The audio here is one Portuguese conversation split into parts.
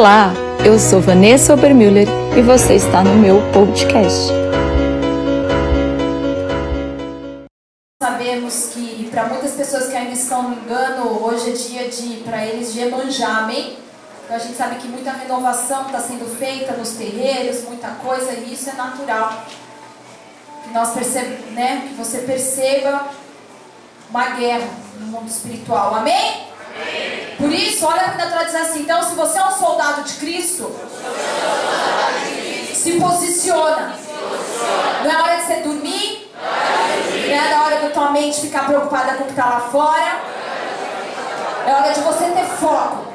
Olá, eu sou Vanessa Obermüller e você está no meu podcast. Sabemos que para muitas pessoas que ainda estão no engano, hoje é dia de para eles de Emanjá, amém? Então a gente sabe que muita renovação está sendo feita nos terreiros, muita coisa, e isso é natural. Que nós percebe, né, que você perceba uma guerra no mundo espiritual. Amém? Por isso, olha para natural diz assim: então, se você é um soldado de Cristo, se posiciona. Não é hora de você dormir, não é da hora da tua mente ficar preocupada com o que está lá fora. É hora de você ter foco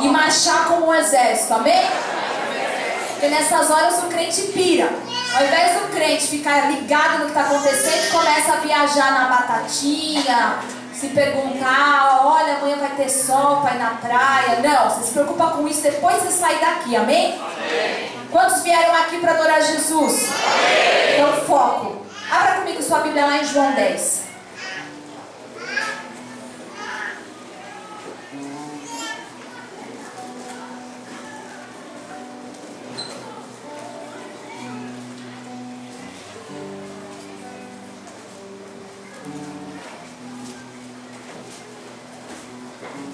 e marchar como um exército, amém? Porque nessas horas o crente pira. Ao invés do crente ficar ligado no que está acontecendo, começa a viajar na batatinha, se perguntar, olha, amanhã vai ter sol ir na praia. Não, você se preocupa com isso depois de sair daqui, amém? amém. Quantos vieram aqui para adorar Jesus? Amém. Então, foco. Abra comigo sua Bíblia lá em João 10.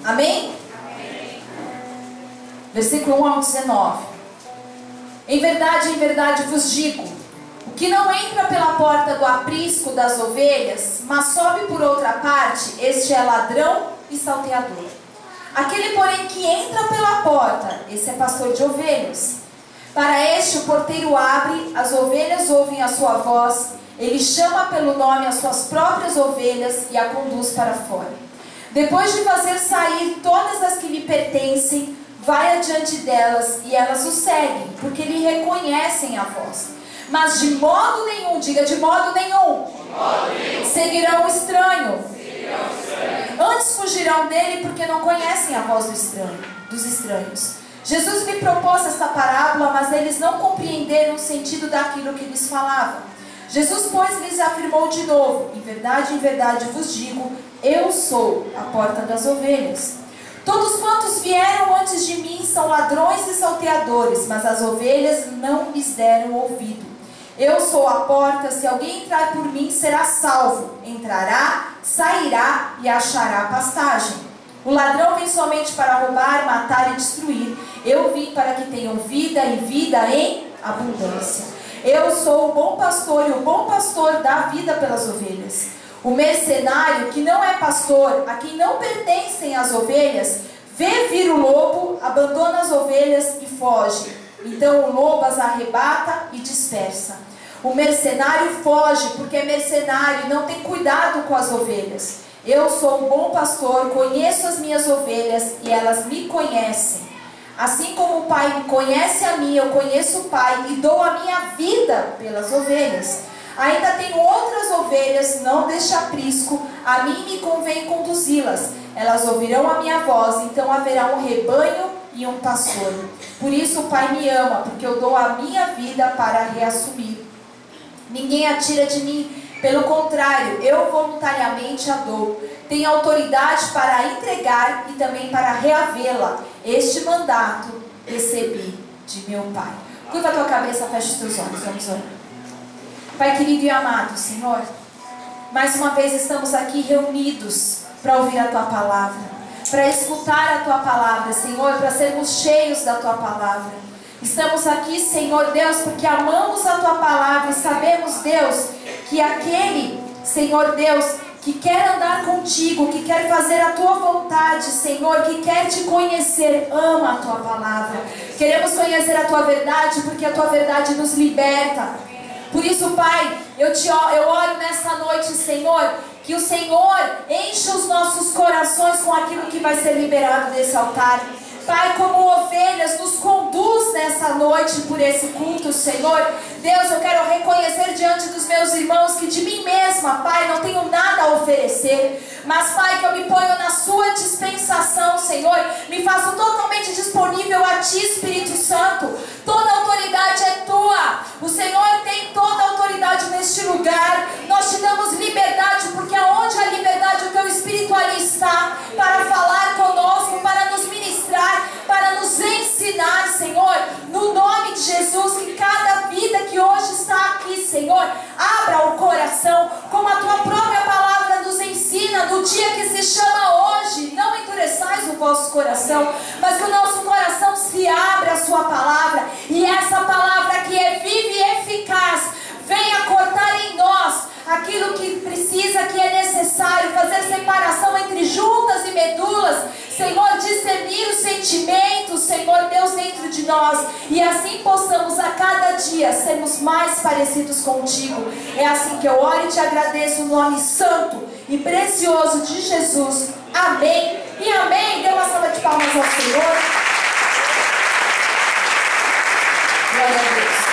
Amém? Versículo 1 ao 19. Em verdade, em verdade vos digo: o que não entra pela porta do aprisco das ovelhas, mas sobe por outra parte, este é ladrão e salteador. Aquele, porém, que entra pela porta, esse é pastor de ovelhas. Para este, o porteiro abre, as ovelhas ouvem a sua voz, ele chama pelo nome as suas próprias ovelhas e a conduz para fora. Depois de fazer sair todas as que lhe pertencem, vai adiante delas e elas o seguem, porque lhe reconhecem a voz. Mas de modo nenhum, diga de modo nenhum, de modo nenhum. Seguirão o estranho. Estranho. Antes fugirão dele porque não conhecem a voz do estranho, dos estranhos. Jesus lhe propôs esta parábola, mas eles não compreenderam o sentido daquilo que lhes falava. Jesus, pois, lhes afirmou de novo: Em verdade, em verdade vos digo, eu sou a porta das ovelhas. Todos quantos vieram antes de mim são ladrões e salteadores, mas as ovelhas não lhes deram ouvido. Eu sou a porta, se alguém entrar por mim será salvo. Entrará, sairá e achará pastagem. O ladrão vem somente para roubar, matar e destruir. Eu vim para que tenham vida e vida em abundância. Eu sou o bom pastor e o bom pastor dá vida pelas ovelhas. O mercenário, que não é pastor, a quem não pertencem as ovelhas, vê vir o lobo, abandona as ovelhas e foge. Então o lobo as arrebata e dispersa. O mercenário foge porque é mercenário e não tem cuidado com as ovelhas. Eu sou um bom pastor, conheço as minhas ovelhas e elas me conhecem. Assim como o Pai me conhece a mim, eu conheço o Pai e dou a minha vida pelas ovelhas. Ainda tenho outras ovelhas, não deste aprisco, a mim me convém conduzi-las. Elas ouvirão a minha voz, então haverá um rebanho e um pastor. Por isso o Pai me ama, porque eu dou a minha vida para reassumir. Ninguém atira de mim, pelo contrário, eu voluntariamente a dou. Tenho autoridade para entregar e também para reavê-la. Este mandato recebi de meu Pai. Curva a tua cabeça, fecha os teus olhos, vamos orar. Pai querido e amado, Senhor, mais uma vez estamos aqui reunidos para ouvir a Tua palavra, para escutar a Tua palavra, Senhor, para sermos cheios da Tua palavra. Estamos aqui, Senhor Deus, porque amamos a Tua palavra e sabemos, Deus, que aquele, Senhor Deus, que quer andar contigo, que quer fazer a tua vontade, Senhor, que quer te conhecer, ama a tua palavra. Queremos conhecer a tua verdade, porque a tua verdade nos liberta. Por isso, Pai, eu, te, eu oro nessa noite, Senhor, que o Senhor enche os nossos corações com aquilo que vai ser liberado desse altar. Pai, como ovelhas, nos conduz nessa noite por esse culto, Senhor. Deus, eu quero reconhecer diante dos meus irmãos que de mim mesma, Pai, não tenho nada a oferecer. Mas, Pai, que eu me ponho na Sua dispensação, Senhor. Me faço totalmente disponível a Ti, Espírito Santo. Toda autoridade é Tua. O Senhor tem toda autoridade neste lugar. Nós te damos liberdade, porque aonde a liberdade, o Teu Espírito ali está para falar conosco, para nos ministrar para nos Senhor, no nome de Jesus, que cada vida que hoje está aqui, Senhor, abra o coração, como a tua própria palavra nos ensina, no dia que se chama hoje, não endureçais o vosso coração, mas que o nosso coração se abra a sua palavra, e essa palavra que é viva e eficaz, venha cortar em nós aquilo que precisa, que é necessário, fazer separação entre juntas e medulas, Senhor, discernir os sentimentos, Senhor Deus, dentro de nós, e assim possamos a cada dia sermos mais parecidos contigo. É assim que eu oro e te agradeço no nome santo e precioso de Jesus. Amém. E amém. Dê uma salva de palmas ao Senhor. Glória a Deus.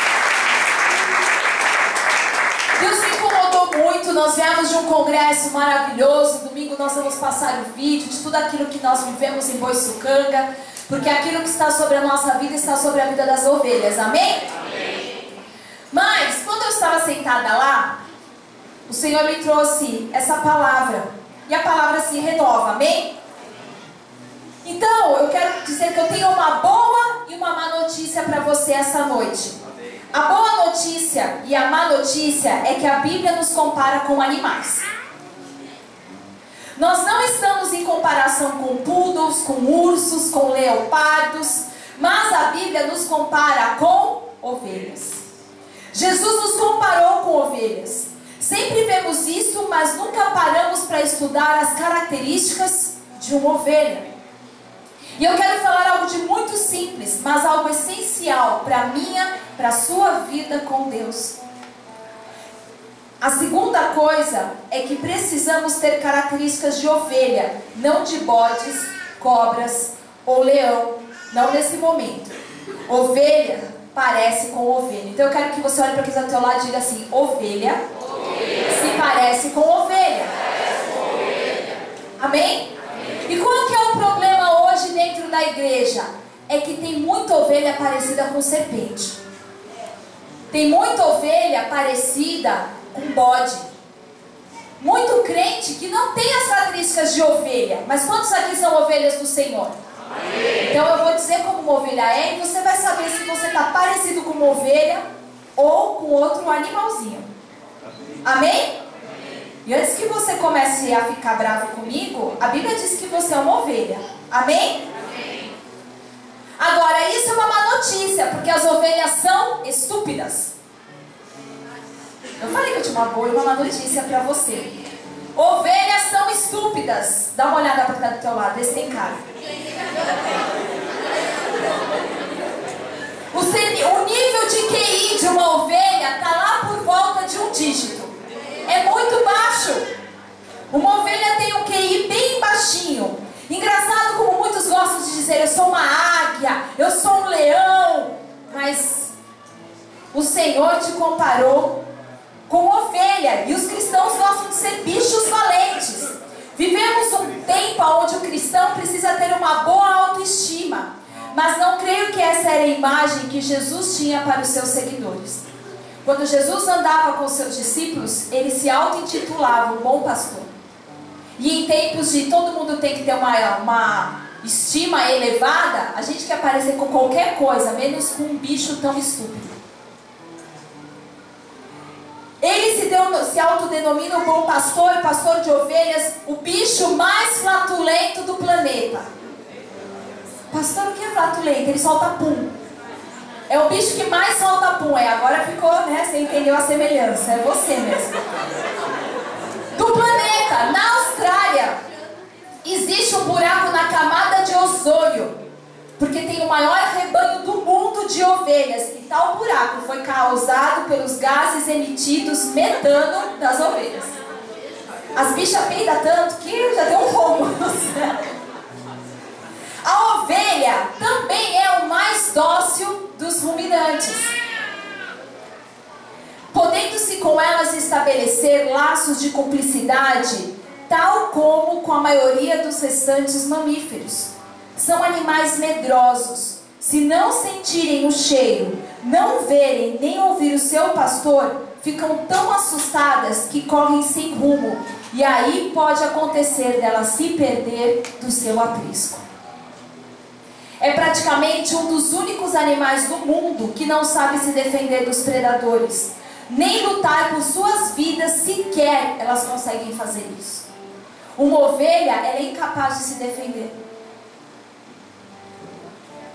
Deus me incomodou muito. Nós viemos de um congresso maravilhoso. Domingo nós vamos passar o vídeo de tudo aquilo que nós vivemos em Boiçucanga. Porque aquilo que está sobre a nossa vida está sobre a vida das ovelhas. Amém? Amém. Mas, quando eu estava sentada lá, o Senhor me trouxe essa palavra. E a palavra se renova. Amém? Então, eu quero dizer que eu tenho uma boa e uma má notícia para você essa noite. A boa notícia e a má notícia é que a Bíblia nos compara com animais. Nós não estamos em comparação com poodles, com ursos, com leopardos, mas a Bíblia nos compara com ovelhas. Jesus nos comparou com ovelhas. Sempre vemos isso, mas nunca paramos para estudar as características de uma ovelha. E eu quero falar algo de muito simples, mas algo essencial para a minha, para a sua vida com Deus. A segunda coisa é que precisamos ter características de ovelha, não de bodes, cobras ou leão, não nesse momento. Ovelha parece com ovelha. Então eu quero que você olhe para quem está teu lado e diga assim: ovelha, ovelha. se parece com ovelha. Parece com ovelha. Amém? E qual que é o problema hoje dentro da igreja? É que tem muita ovelha parecida com serpente. Tem muita ovelha parecida com bode. Muito crente que não tem as características de ovelha. Mas quantos aqui são ovelhas do Senhor? Então eu vou dizer como uma ovelha é e você vai saber se você está parecido com uma ovelha ou com outro animalzinho. Amém? E antes que você comece a ficar bravo comigo, a Bíblia diz que você é uma ovelha. Amém? Amém? Agora, isso é uma má notícia, porque as ovelhas são estúpidas. Eu falei que eu tinha uma boa e uma má notícia para você. Ovelhas são estúpidas. Dá uma olhada para cá do teu lado, vê se tem cara. O, o nível de QI de uma ovelha está lá por volta de um dígito. É muito baixo. Uma ovelha tem um QI bem baixinho. Engraçado como muitos gostam de dizer, eu sou uma águia, eu sou um leão. Mas o Senhor te comparou com ovelha. E os cristãos gostam de ser bichos valentes. Vivemos um tempo onde o cristão precisa ter uma boa autoestima. Mas não creio que essa era a imagem que Jesus tinha para os seus seguidores. Quando Jesus andava com seus discípulos, ele se auto-intitulava o bom pastor. E em tempos de todo mundo tem que ter uma, uma estima elevada, a gente quer parecer com qualquer coisa, menos com um bicho tão estúpido. Ele se, deu, se autodenomina o bom pastor, pastor de ovelhas, o bicho mais flatulento do planeta. Pastor, o que é flatulento? Ele solta pum. É o bicho que mais solta pum. É, agora ficou, né? Você entendeu a semelhança. É você mesmo. Do planeta, na Austrália, existe um buraco na camada de ozônio porque tem o maior rebanho do mundo de ovelhas. E tal buraco foi causado pelos gases emitidos metano das ovelhas. As bichas peidam tanto que já deu um rombo no céu. A ovelha também é o mais dócil dos ruminantes. Podendo-se com elas estabelecer laços de cumplicidade, tal como com a maioria dos restantes mamíferos. São animais medrosos. Se não sentirem o cheiro, não verem nem ouvir o seu pastor, ficam tão assustadas que correm sem rumo. E aí pode acontecer dela se perder do seu aprisco. É praticamente um dos únicos animais do mundo que não sabe se defender dos predadores. Nem lutar por suas vidas sequer elas conseguem fazer isso. Uma ovelha é incapaz de se defender.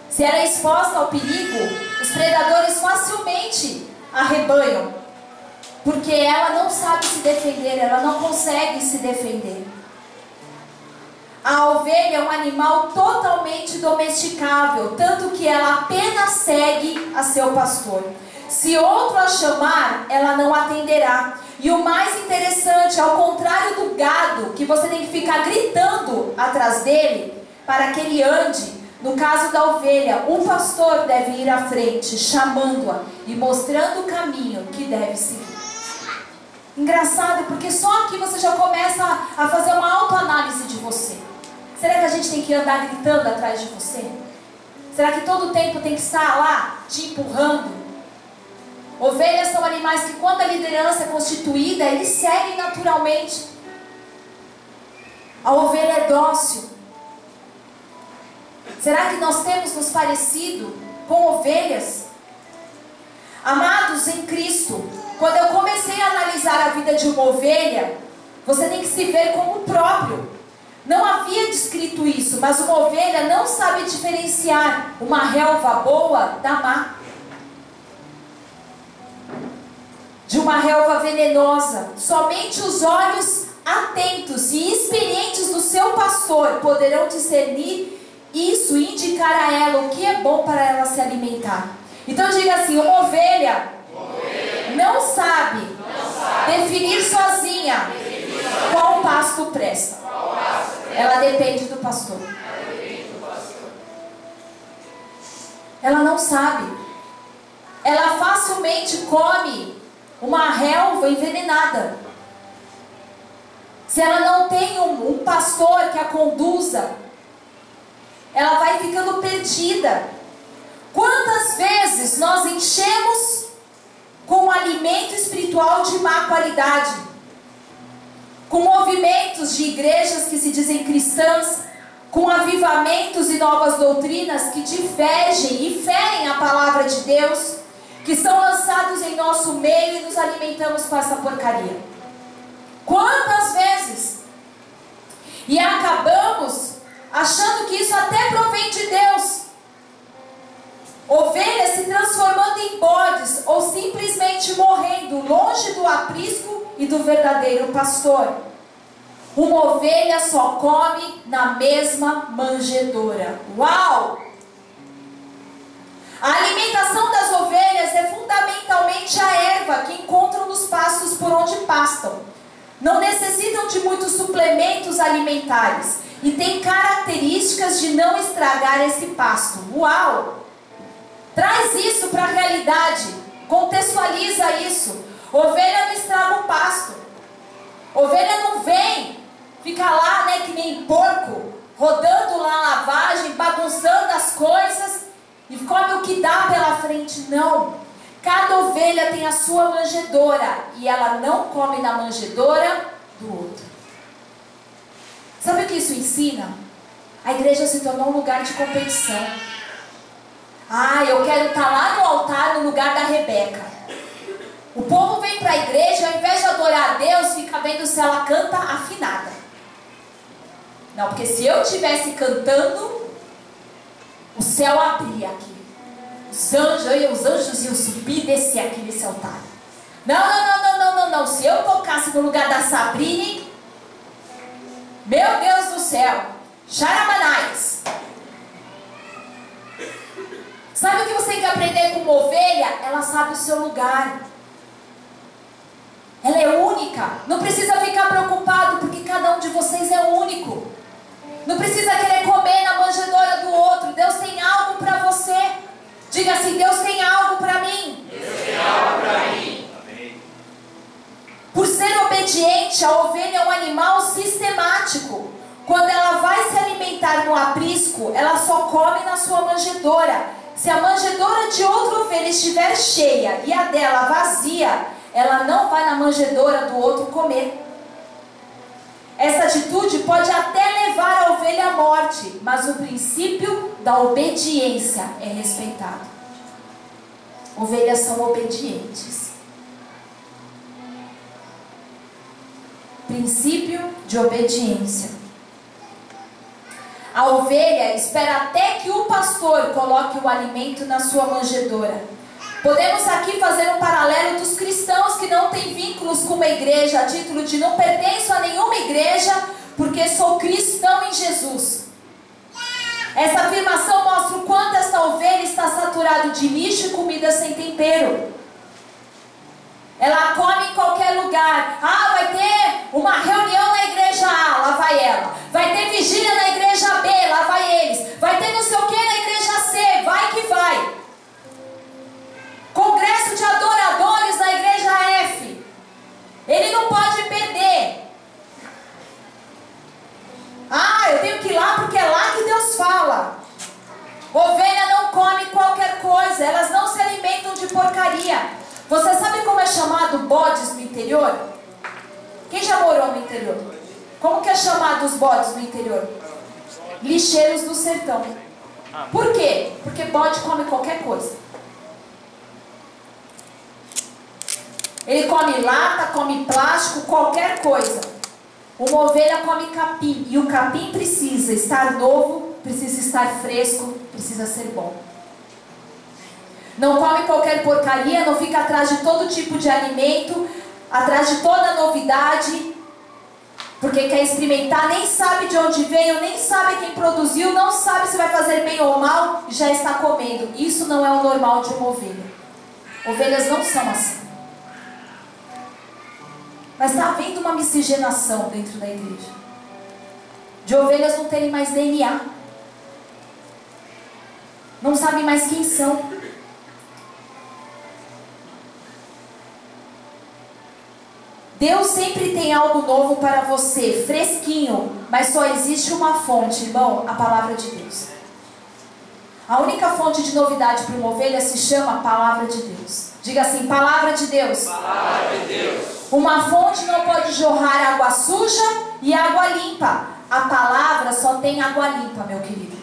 Se ela é exposta ao perigo, os predadores facilmente arrebanham, porque ela não sabe se defender, ela não consegue se defender. A ovelha é um animal totalmente domesticável, tanto que ela apenas segue a seu pastor. Se outro a chamar, ela não atenderá. E o mais interessante, ao contrário do gado, que você tem que ficar gritando atrás dele para que ele ande, no caso da ovelha, um pastor deve ir à frente, chamando-a e mostrando o caminho que deve seguir. Engraçado, porque só aqui você já começa a fazer uma autoanálise de você. Será que a gente tem que andar gritando atrás de você? Será que todo o tempo tem que estar lá te empurrando? Ovelhas são animais que, quando a liderança é constituída, eles seguem naturalmente. A ovelha é dócil. Será que nós temos nos parecido com ovelhas? Amados em Cristo, quando eu comecei a analisar a vida de uma ovelha, você tem que se ver como próprio. Não havia descrito isso, mas uma ovelha não sabe diferenciar uma relva boa da má. De uma relva venenosa. Somente os olhos atentos e experientes do seu pastor poderão discernir isso e indicar a ela o que é bom para ela se alimentar. Então diga assim: uma ovelha, ovelha. Não, sabe não, sabe definir sozinha, definir sozinha qual pasto presta. Ela depende do pastor. Ela não sabe. Ela facilmente come uma relva envenenada. Se ela não tem um, um pastor que a conduza, ela vai ficando perdida. Quantas vezes nós enchemos com um alimento espiritual de má qualidade? Com movimentos de igrejas que se dizem cristãs, com avivamentos e novas doutrinas que divergem e ferem a palavra de Deus, que são lançados em nosso meio e nos alimentamos com essa porcaria. Quantas vezes? E acabamos achando que isso até provém de Deus. Ovelhas se transformando em bodes ou simplesmente morrendo longe do aprisco e do verdadeiro pastor. Uma ovelha só come na mesma manjedoura. Uau! A alimentação das ovelhas é fundamentalmente a erva que encontram nos pastos por onde pastam. Não necessitam de muitos suplementos alimentares e têm características de não estragar esse pasto. Uau! Traz isso para a realidade, contextualiza isso. Ovelha não estraga o pasto. Ovelha não vem, fica lá, né, que nem porco, rodando lá a lavagem, bagunçando as coisas e come o que dá pela frente. Não. Cada ovelha tem a sua manjedoura e ela não come na manjedoura do outro. Sabe o que isso ensina? A igreja se tornou um lugar de competição. Ah, eu quero estar lá no altar no lugar da Rebeca. O povo vem para a igreja, ao invés de adorar a Deus, fica vendo se ela canta afinada. Não, porque se eu estivesse cantando, o céu abria aqui. Os anjos, os anjos iam subir e descer aqui nesse altar. Não, não, não, não, não, não, não. Se eu tocasse no lugar da Sabrine, meu Deus do céu, Charamanais. Sabe o que você tem que aprender com uma ovelha? Ela sabe o seu lugar. Ela é única. Não precisa ficar preocupado porque cada um de vocês é único. Não precisa querer comer na manjedoura do outro. Deus tem algo para você. Diga assim: Deus tem algo para mim. Deus tem algo para mim. Por ser obediente, a ovelha é um animal sistemático. Quando ela vai se alimentar no aprisco, ela só come na sua manjedoura. Se a manjedoura de outra ovelha estiver cheia e a dela vazia, ela não vai na manjedoura do outro comer. Essa atitude pode até levar a ovelha à morte, mas o princípio da obediência é respeitado. Ovelhas são obedientes. Princípio de obediência. A ovelha espera até que o pastor coloque o alimento na sua manjedoura. Podemos aqui fazer um paralelo dos cristãos que não têm vínculos com uma igreja, a título de não pertenço a nenhuma igreja, porque sou cristão em Jesus. Essa afirmação mostra o quanto essa ovelha está saturada de lixo e comida sem tempero. Ela come em qualquer lugar. Ah, vai ter uma reunião na igreja A, lá vai ela. Vai ter vigília na igreja B, lá vai eles. Vai ter não sei o que na igreja C, vai que vai. Congresso de adoradores na igreja F. Ele não pode perder. Ah, eu tenho que ir lá porque é lá que Deus fala. Ovelha não come qualquer coisa, elas não se alimentam de porcaria. Você sabe como é chamado bodes no interior? Quem já morou no interior? Como que é chamado os bodes no interior? Lixeiros do sertão. Por quê? Porque bode come qualquer coisa. Ele come lata, come plástico, qualquer coisa. Uma ovelha come capim e o capim precisa estar novo, precisa estar fresco, precisa ser bom. Não come qualquer porcaria, não fica atrás de todo tipo de alimento, atrás de toda novidade, porque quer experimentar, nem sabe de onde veio, nem sabe quem produziu, não sabe se vai fazer bem ou mal já está comendo. Isso não é o normal de uma ovelha. Ovelhas não são assim. Mas está havendo uma miscigenação dentro da igreja. De ovelhas não terem mais DNA. Não sabem mais quem são. Deus sempre tem algo novo para você, fresquinho, mas só existe uma fonte, irmão, a palavra de Deus. A única fonte de novidade para uma ovelha se chama palavra de Deus. Diga assim: palavra de Deus. Palavra de Deus. Uma fonte não pode jorrar água suja e água limpa. A palavra só tem água limpa, meu querido.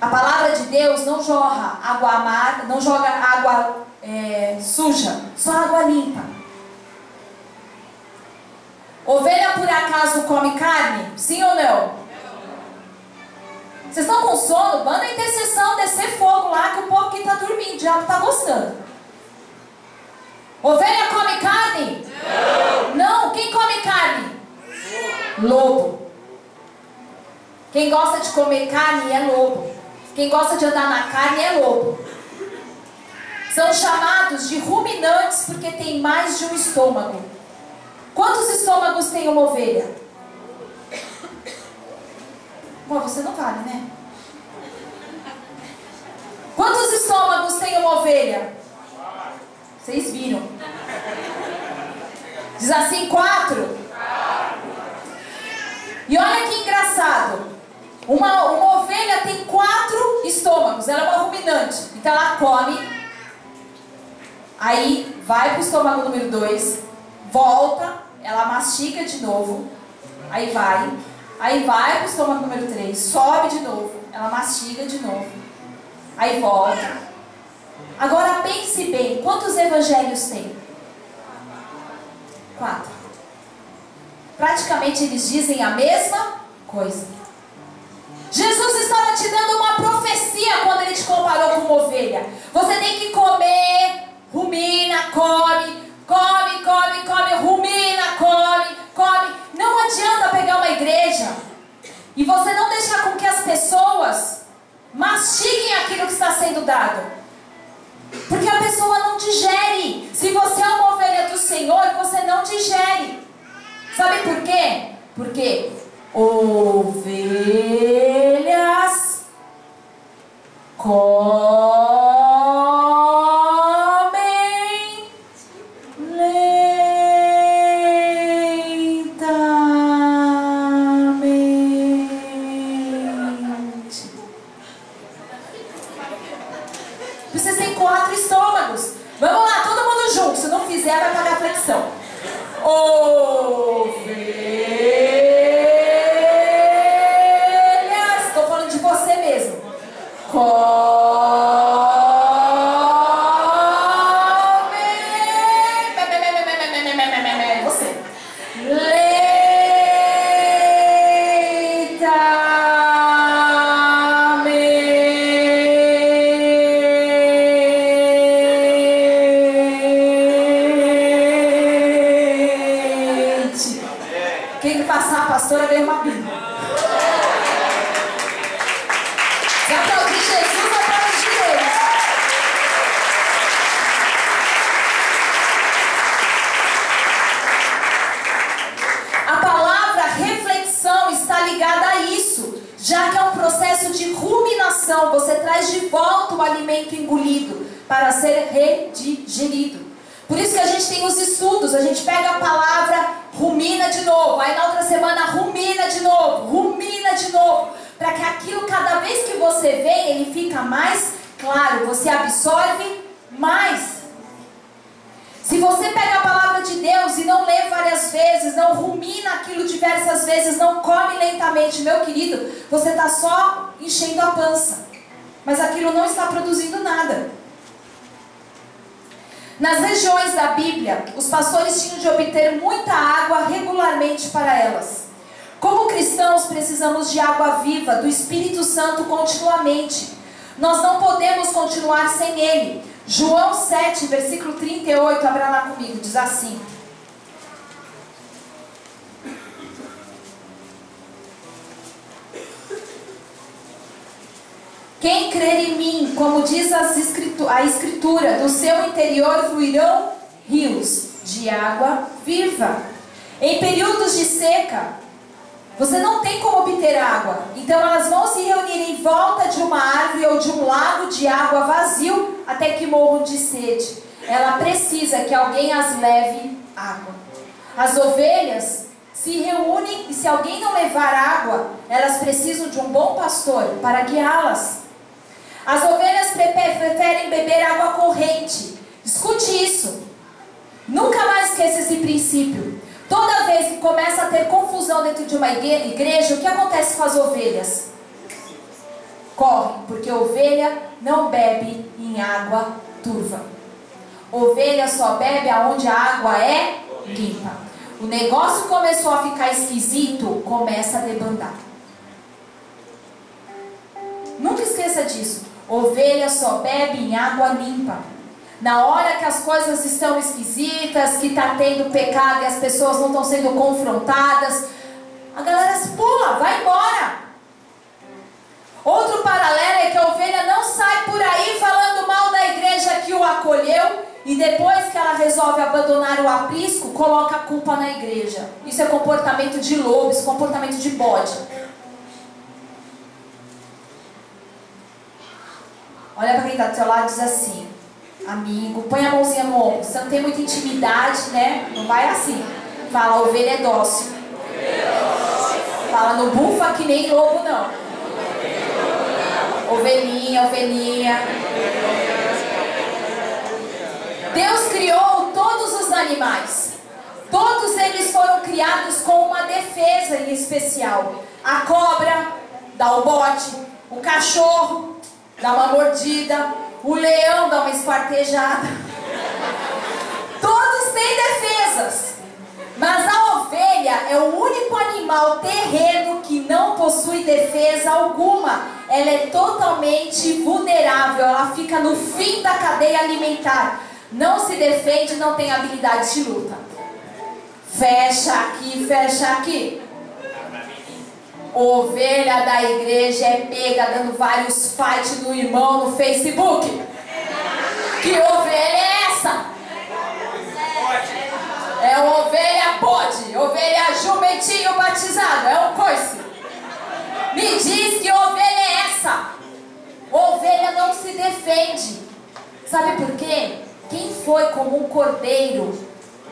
A palavra de Deus não jorra água amarga, não joga água é, suja, só água limpa. Ovelha por acaso come carne? Sim ou não? Vocês estão com sono? Manda a intercessão descer fogo lá que o povo que está dormindo, o diabo está gostando. Ovelha come carne? Não. Não? Quem come carne? Lobo. Quem gosta de comer carne é lobo. Quem gosta de andar na carne é lobo. São chamados de ruminantes porque tem mais de um estômago. Quantos estômagos tem uma ovelha? Bom, você não vale, né? Quantos estômagos tem uma ovelha? Vocês viram? Diz assim, quatro. E olha que engraçado. Uma, uma ovelha tem quatro estômagos. Ela é uma ruminante. Então ela come. Aí vai para o estômago número dois. Volta ela mastiga de novo, aí vai, aí vai para o estômago número 3, sobe de novo, ela mastiga de novo, aí volta. Agora pense bem, quantos evangelhos tem? Quatro. Praticamente eles dizem a mesma coisa. Jesus estava te dando uma profecia quando ele te comparou com uma ovelha. Você tem que comer, rumina, come, Come, come, come, rumina, come, come. Não adianta pegar uma igreja e você não deixar com que as pessoas mastiguem aquilo que está sendo dado. Porque a pessoa não digere. Se você é uma ovelha do Senhor, você não digere. Sabe por quê? Porque ovelhas Você. Continuar sem ele. João 7, versículo 38, abra lá comigo, diz assim. Quem crer em mim, como diz a Escritura, do seu interior fluirão rios de água viva. Em períodos de seca, você não tem como obter água. Então elas vão se reunir em volta de uma árvore ou de um lago de água vazio até que morram de sede. Ela precisa que alguém as leve água. As ovelhas se reúnem e se alguém não levar água, elas precisam de um bom pastor para guiá-las. As ovelhas preferem beber água corrente. Escute isso. Nunca mais esqueça esse princípio. Toda vez que começa a ter confusão dentro de uma igreja, o que acontece com as ovelhas? Correm, porque ovelha não bebe em água turva. Ovelha só bebe aonde a água é limpa. O negócio começou a ficar esquisito, começa a debandar. Nunca esqueça disso. Ovelha só bebe em água limpa. Na hora que as coisas estão esquisitas, que está tendo pecado e as pessoas não estão sendo confrontadas, a galera se pula, vai embora. Outro paralelo é que a ovelha não sai por aí falando mal da igreja que o acolheu e depois que ela resolve abandonar o aprisco, coloca a culpa na igreja. Isso é comportamento de lobo, isso é comportamento de bode. Olha para quem está do seu lado e diz assim: amigo, põe a mãozinha no ombro. Você não tem muita intimidade, né? Não vai assim. Fala, ovelha é dócil. Fala, no bufa que nem lobo, não. Ovelhinha, ovelhinha. Deus criou todos os animais. Todos eles foram criados com uma defesa em especial. A cobra dá o bote, o cachorro dá uma mordida, o leão dá uma esquartejada. Todos têm defesas. Mas a ovelha é o único animal terreno que não possui defesa alguma. Ela é totalmente vulnerável, ela fica no fim da cadeia alimentar. Não se defende, não tem habilidade de luta. Fecha aqui, fecha aqui. Ovelha da igreja é pega dando vários fights no irmão no Facebook. Que ovelha é essa? É uma ovelha bode, ovelha jumentinho batizado, é um coice. Me diz que ovelha é essa? Ovelha não se defende. Sabe por quê? Quem foi como um cordeiro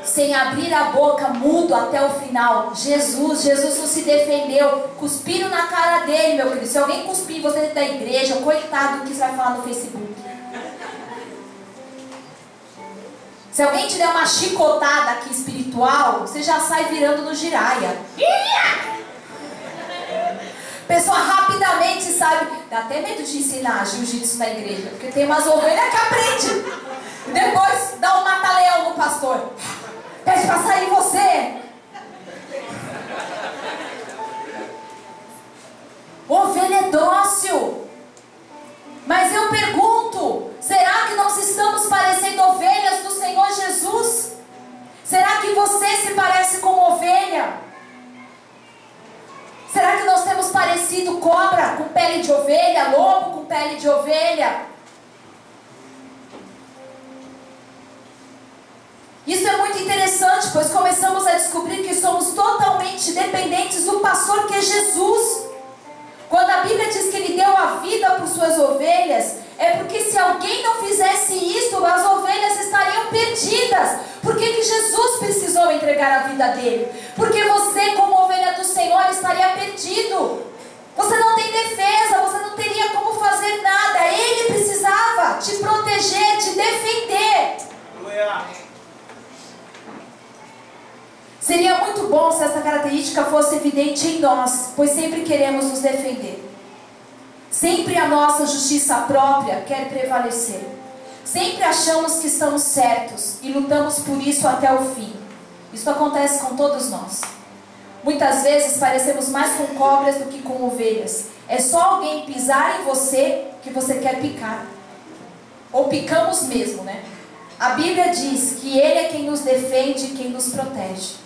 sem abrir a boca, mudo até o final. Jesus, Jesus não se defendeu. Cuspiram na cara dele, meu querido. Se alguém cuspir você dentro da igreja, coitado do que você vai falar no Facebook. Se alguém te der uma chicotada aqui espiritual, você já sai virando no giraia. Pessoa rapidamente sabe. Dá até medo de ensinar jiu-jitsu na igreja, porque tem umas ovelhas que aprende. Depois dá um mata-leão no pastor. Pede para sair você. Ovelha é dócil. Mas eu pergunto: será que nós estamos parecendo ovelhas do Senhor Jesus? Será que você se parece com ovelha? Será que nós temos parecido cobra com pele de ovelha, lobo com pele de ovelha? Isso é muito interessante, pois começamos a descobrir que somos totalmente dependentes do pastor que é Jesus. Quando a Bíblia diz que ele deu a vida por suas ovelhas, é porque se alguém não fizesse isso, as ovelhas estariam perdidas. Por que, que Jesus precisou entregar a vida dele? Porque você, como ovelha do Senhor, estaria perdido. Você não tem defesa, você não teria como fazer nada. Ele precisava te proteger, te defender. Seria muito bom se essa característica fosse evidente em nós, pois sempre queremos nos defender. Sempre a nossa justiça própria quer prevalecer. Sempre achamos que estamos certos e lutamos por isso até o fim. Isso acontece com todos nós. Muitas vezes parecemos mais com cobras do que com ovelhas. É só alguém pisar em você que você quer picar. Ou picamos mesmo, né? A Bíblia diz que Ele é quem nos defende e quem nos protege.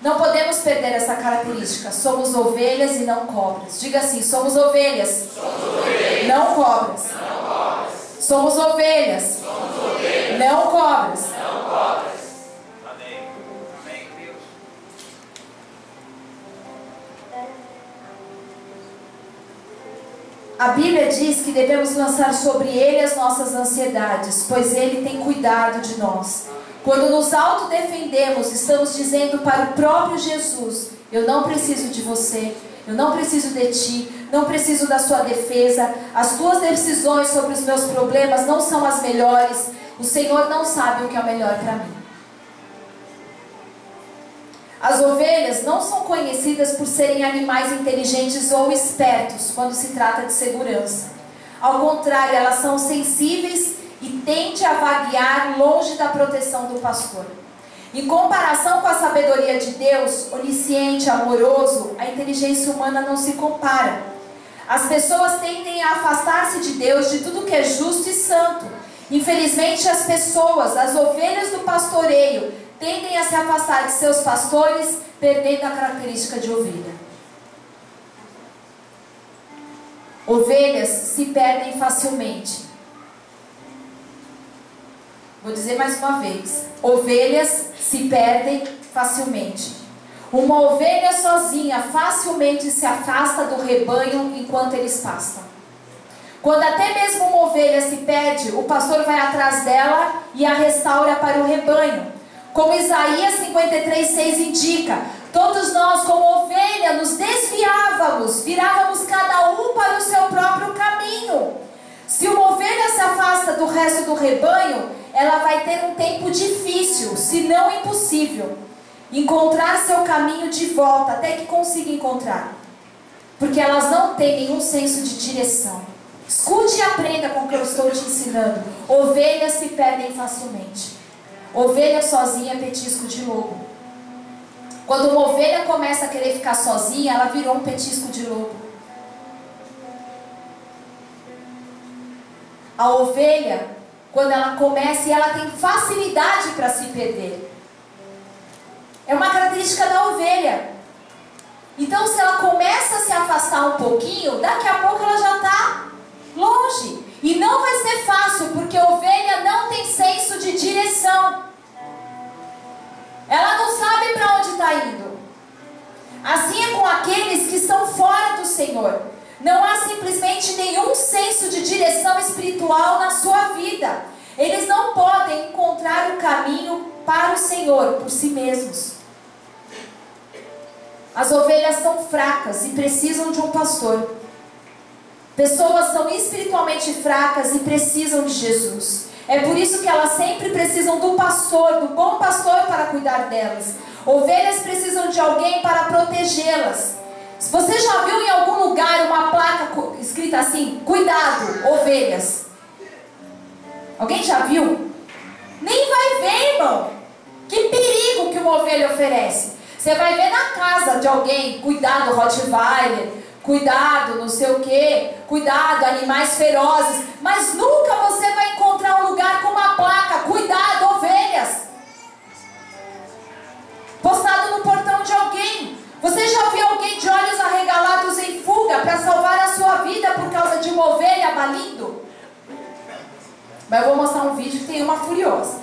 Não podemos perder essa característica. Somos ovelhas e não cobras. Diga assim: somos ovelhas, não, cobras. somos ovelhas não cobras. Não cobras. Amém. Amém, Deus. A Bíblia diz que devemos lançar sobre Ele as nossas ansiedades, pois Ele tem cuidado de nós. Quando nos autodefendemos, estamos dizendo para o próprio Jesus: Eu não preciso de você, eu não preciso de ti, não preciso da sua defesa, as tuas decisões sobre os meus problemas não são as melhores, o Senhor não sabe o que é o melhor para mim. As ovelhas não são conhecidas por serem animais inteligentes ou espertos quando se trata de segurança. Ao contrário, elas são sensíveis e tende a vaguear longe da proteção do pastor. Em comparação com a sabedoria de Deus, onisciente, amoroso, a inteligência humana não se compara. As pessoas tendem a afastar-se de Deus, de tudo que é justo e santo. Infelizmente, as pessoas, as ovelhas do pastoreio, tendem a se afastar de seus pastores, perdendo a característica de ovelha. Ovelhas se perdem facilmente. Vou dizer mais uma vez: ovelhas se perdem facilmente. Uma ovelha sozinha facilmente se afasta do rebanho enquanto eles pastam. Quando até mesmo uma ovelha se perde, o pastor vai atrás dela e a restaura para o rebanho. Como Isaías 53,6 indica, todos nós, como ovelha, nos desviávamos, virávamos cada um para o seu próprio caminho. Se uma ovelha se afasta do resto do rebanho, ela vai ter um tempo difícil, se não impossível, encontrar seu caminho de volta até que consiga encontrar. Porque elas não têm nenhum senso de direção. Escute e aprenda com o que eu estou te ensinando. Ovelhas se perdem facilmente. Ovelha sozinha é petisco de lobo. Quando uma ovelha começa a querer ficar sozinha, ela virou um petisco de lobo. A ovelha, quando ela começa ela tem facilidade para se perder. É uma característica da ovelha. Então, se ela começa a se afastar um pouquinho, daqui a pouco ela já está longe. E não vai ser fácil, porque ovelha não tem senso de direção. Ela não sabe para onde está indo. Assim é com aqueles que estão fora do Senhor. Não há simplesmente nenhum senso de direção espiritual na sua vida. Eles não podem encontrar o caminho para o Senhor por si mesmos. As ovelhas são fracas e precisam de um pastor. Pessoas são espiritualmente fracas e precisam de Jesus. É por isso que elas sempre precisam do pastor, do bom pastor para cuidar delas. Ovelhas precisam de alguém para protegê-las. Você já viu em algum lugar uma placa escrita assim: Cuidado, ovelhas? Alguém já viu? Nem vai ver, irmão. Que perigo que uma ovelha oferece. Você vai ver na casa de alguém: Cuidado, Rottweiler. Cuidado, não sei o que, cuidado, animais ferozes, mas nunca você vai encontrar um lugar com uma placa, cuidado, ovelhas, postado no portão de alguém. Você já viu alguém de olhos arregalados em fuga para salvar a sua vida por causa de uma ovelha balindo? Mas eu vou mostrar um vídeo que tem uma furiosa.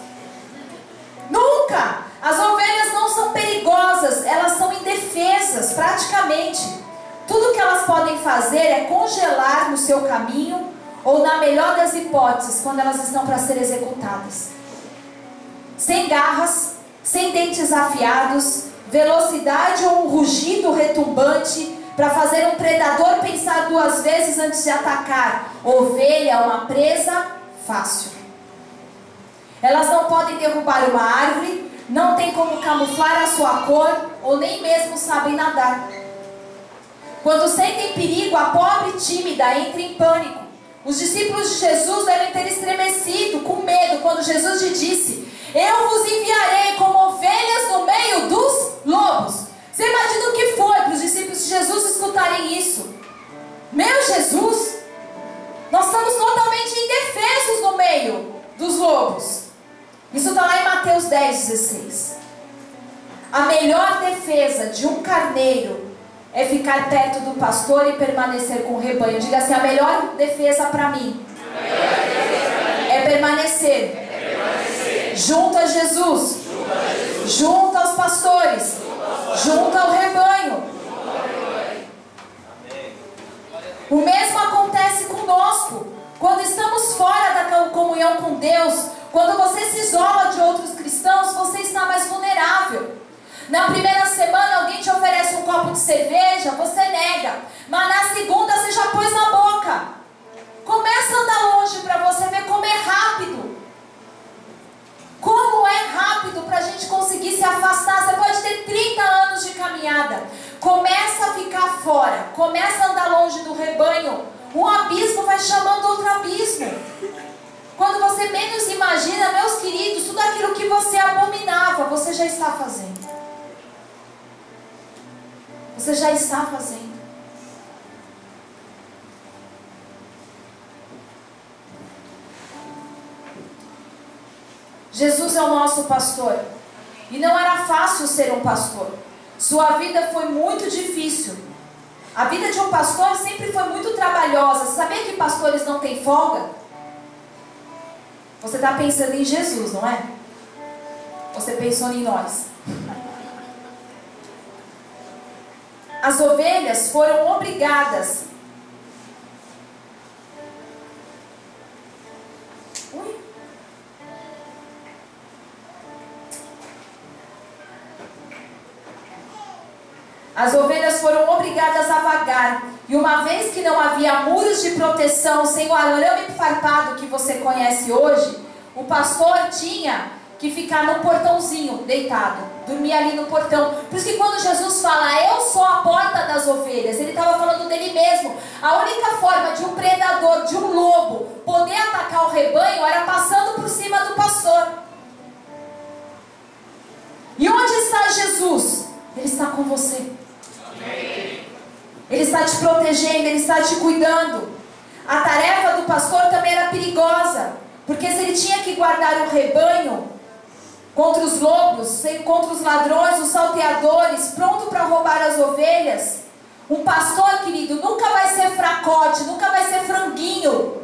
Nunca! As ovelhas não são perigosas, elas são indefesas, praticamente. Tudo que elas podem fazer é congelar no seu caminho ou, na melhor das hipóteses, quando elas estão para ser executadas. Sem garras, sem dentes afiados, velocidade ou um rugido retumbante para fazer um predador pensar duas vezes antes de atacar. Ovelha é uma presa fácil. Elas não podem derrubar uma árvore, não tem como camuflar a sua cor ou nem mesmo sabem nadar. Quando sentem perigo, a pobre tímida entra em pânico. Os discípulos de Jesus devem ter estremecido com medo quando Jesus lhe disse: Eu vos enviarei como ovelhas no meio dos lobos. Você imagina o que foi para os discípulos de Jesus escutarem isso? Meu Jesus, nós estamos totalmente indefesos no meio dos lobos. Isso está lá em Mateus 10, 16. A melhor defesa de um carneiro é ficar perto do pastor e permanecer com o rebanho. Diga assim: a melhor defesa para mim é permanecer, junto a Jesus, junto aos pastores, junto ao rebanho. O mesmo acontece conosco. Quando estamos fora da comunhão com Deus, quando você se isola de outros cristãos, você está mais vulnerável. Na primeira semana alguém te oferece um copo de cerveja, você nega. Mas na segunda você já pôs na boca. Começa a andar longe para você ver como é rápido. Como é rápido para a gente conseguir se afastar. Você pode ter 30 anos de caminhada. Começa a ficar fora. Começa a andar longe do rebanho. Um abismo vai chamando outro abismo. Quando você menos imagina, meus queridos, tudo aquilo que você abominava, você já está fazendo. Você já está fazendo. Jesus é o nosso pastor. E não era fácil ser um pastor. Sua vida foi muito difícil. A vida de um pastor sempre foi muito trabalhosa. Sabia que pastores não têm folga? Você está pensando em Jesus, não é? Você pensou em nós. As ovelhas foram obrigadas. Ui. As ovelhas foram obrigadas a vagar. E uma vez que não havia muros de proteção, sem o arame farpado que você conhece hoje, o pastor tinha que ficar no portãozinho, deitado, dormir ali no portão. Por isso que quando Jesus fala, eu sou a porta das ovelhas, ele estava falando dele mesmo. A única forma de um predador, de um lobo, poder atacar o rebanho era passando por cima do pastor. E onde está Jesus? Ele está com você. Ele está te protegendo, ele está te cuidando. A tarefa do pastor também era perigosa, porque se ele tinha que guardar o rebanho contra os lobos, contra os ladrões, os salteadores, pronto para roubar as ovelhas, um pastor, querido, nunca vai ser fracote, nunca vai ser franguinho.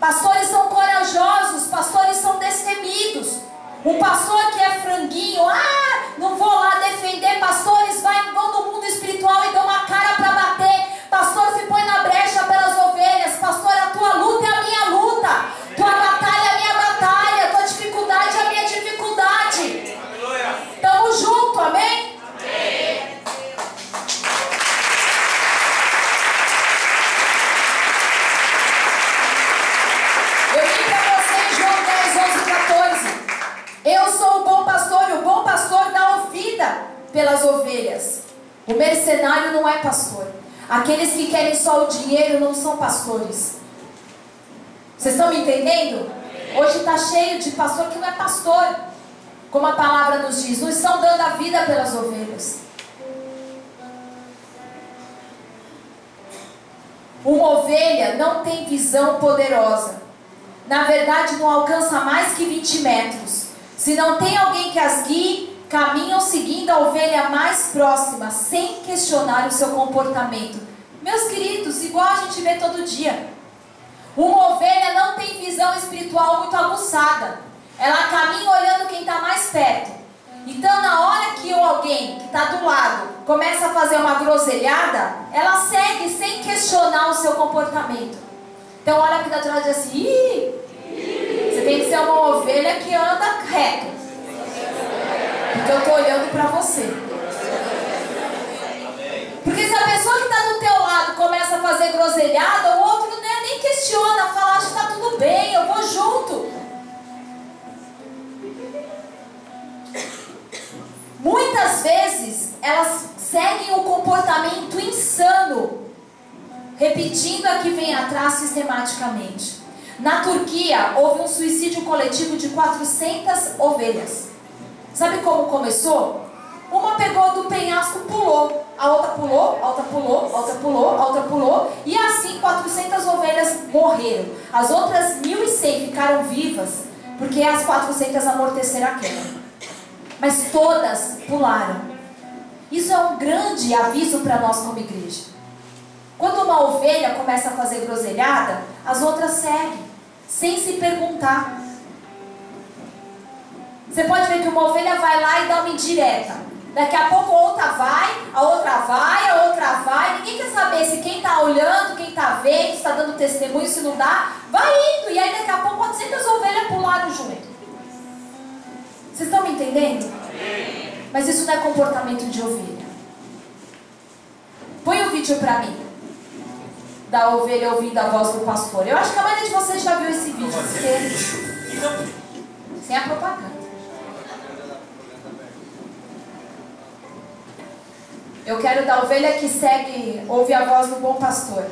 Pastores são corajosos, pastores são destemidos. Um pastor que é franguinho, ah, não vou lá defender. Pastores vai, vão no mundo espiritual e dão uma cara para bater. Pastor se põe na brecha pelas ovelhas. Pastor, a tua luta é a minha luta. Tua batalha é a minha batalha. Tua dificuldade é a minha dificuldade. Tamo junto? Amém. Eu sou o bom pastor e o bom pastor dá vida pelas ovelhas. O mercenário não é pastor. Aqueles que querem só o dinheiro não são pastores. Vocês estão me entendendo? Hoje está cheio de pastor que não é pastor. Como a palavra nos diz, não estão dando a vida pelas ovelhas. Uma ovelha não tem visão poderosa. Na verdade, não alcança mais que 20 metros. Se não tem alguém que as guie, caminham seguindo a ovelha mais próxima, sem questionar o seu comportamento. Meus queridos, igual a gente vê todo dia. Uma ovelha não tem visão espiritual muito aguçada. Ela caminha olhando quem está mais perto. Então, na hora que alguém que está do lado começa a fazer uma groselhada, ela segue sem questionar o seu comportamento. Então, olha está do lado e diz assim: Ih, tem que ser uma ovelha que anda reto. Porque eu estou olhando para você. Porque se a pessoa que está do teu lado começa a fazer groselhada, o outro né, nem questiona, fala, acho que está tudo bem, eu vou junto. Muitas vezes elas seguem o comportamento insano, repetindo a que vem atrás sistematicamente. Na Turquia, houve um suicídio coletivo de 400 ovelhas. Sabe como começou? Uma pegou do penhasco, pulou. A outra pulou, a outra pulou, a outra pulou, a outra pulou. E assim 400 ovelhas morreram. As outras 1.100 ficaram vivas, porque as 400 amorteceram a queda mas todas pularam. Isso é um grande aviso para nós como igreja. Quando uma ovelha começa a fazer groselhada, as outras seguem, sem se perguntar. Você pode ver que uma ovelha vai lá e dá uma indireta. Daqui a pouco a outra vai, a outra vai, a outra vai. Ninguém quer saber se quem está olhando, quem está vendo, se está dando testemunho, se não dá. Vai indo. E aí daqui a pouco 400 ovelhas pularam junto. Vocês estão me entendendo? Mas isso não é comportamento de ovelha. Põe o um vídeo para mim. Da ovelha ouvindo a voz do pastor. Eu acho que a maioria de vocês já viu esse vídeo. Sem, sem a propaganda. Eu quero da ovelha que segue, ouve a voz do bom pastor.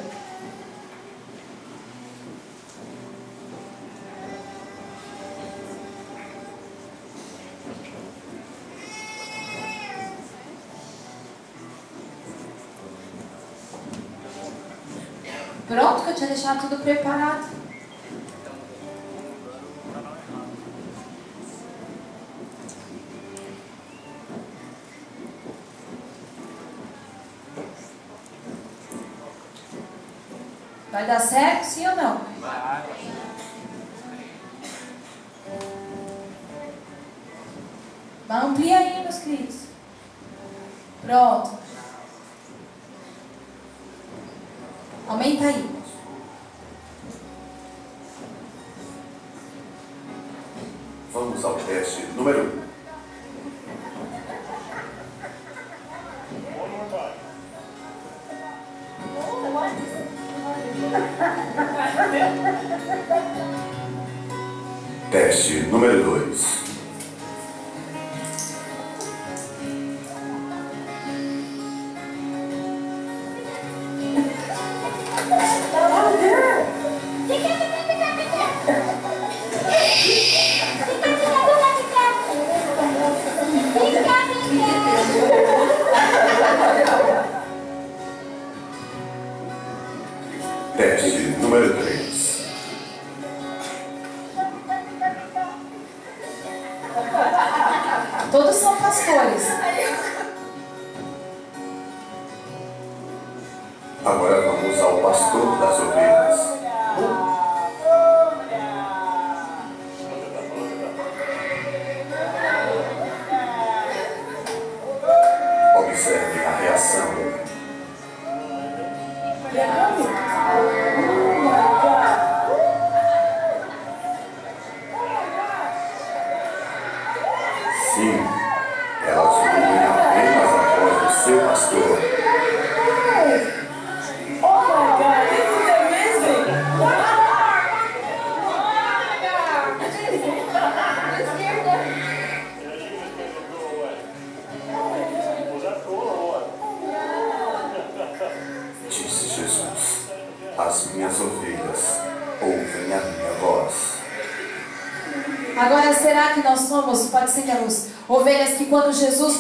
Pronto, que eu tinha deixado tudo preparado. Vai dar certo, sim ou não? Vai. Amplia aí, meus queridos. Pronto. Aumenta aí. Vamos ao teste número 1. Um. Teste número 2.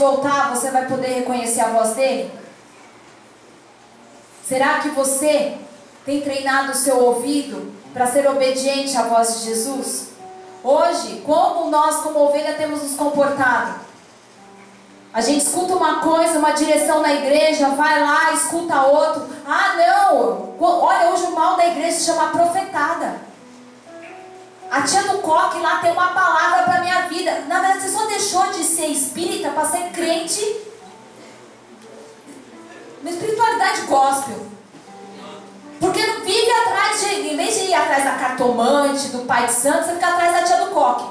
Voltar, você vai poder reconhecer a voz dele? Será que você tem treinado o seu ouvido para ser obediente à voz de Jesus? Hoje, como nós, como ovelha, temos nos comportado? A gente escuta uma coisa, uma direção na igreja, vai lá, escuta outro. Ah, não! Olha, hoje o mal da igreja se chama profetada. A tia do coque lá tem uma palavra para minha vida. Na verdade, você só deixou de ser espírita para ser crente. Uma espiritualidade gospel. Porque não vive atrás de, em vez de ir atrás da cartomante, do pai de santo, você fica atrás da tia do coque.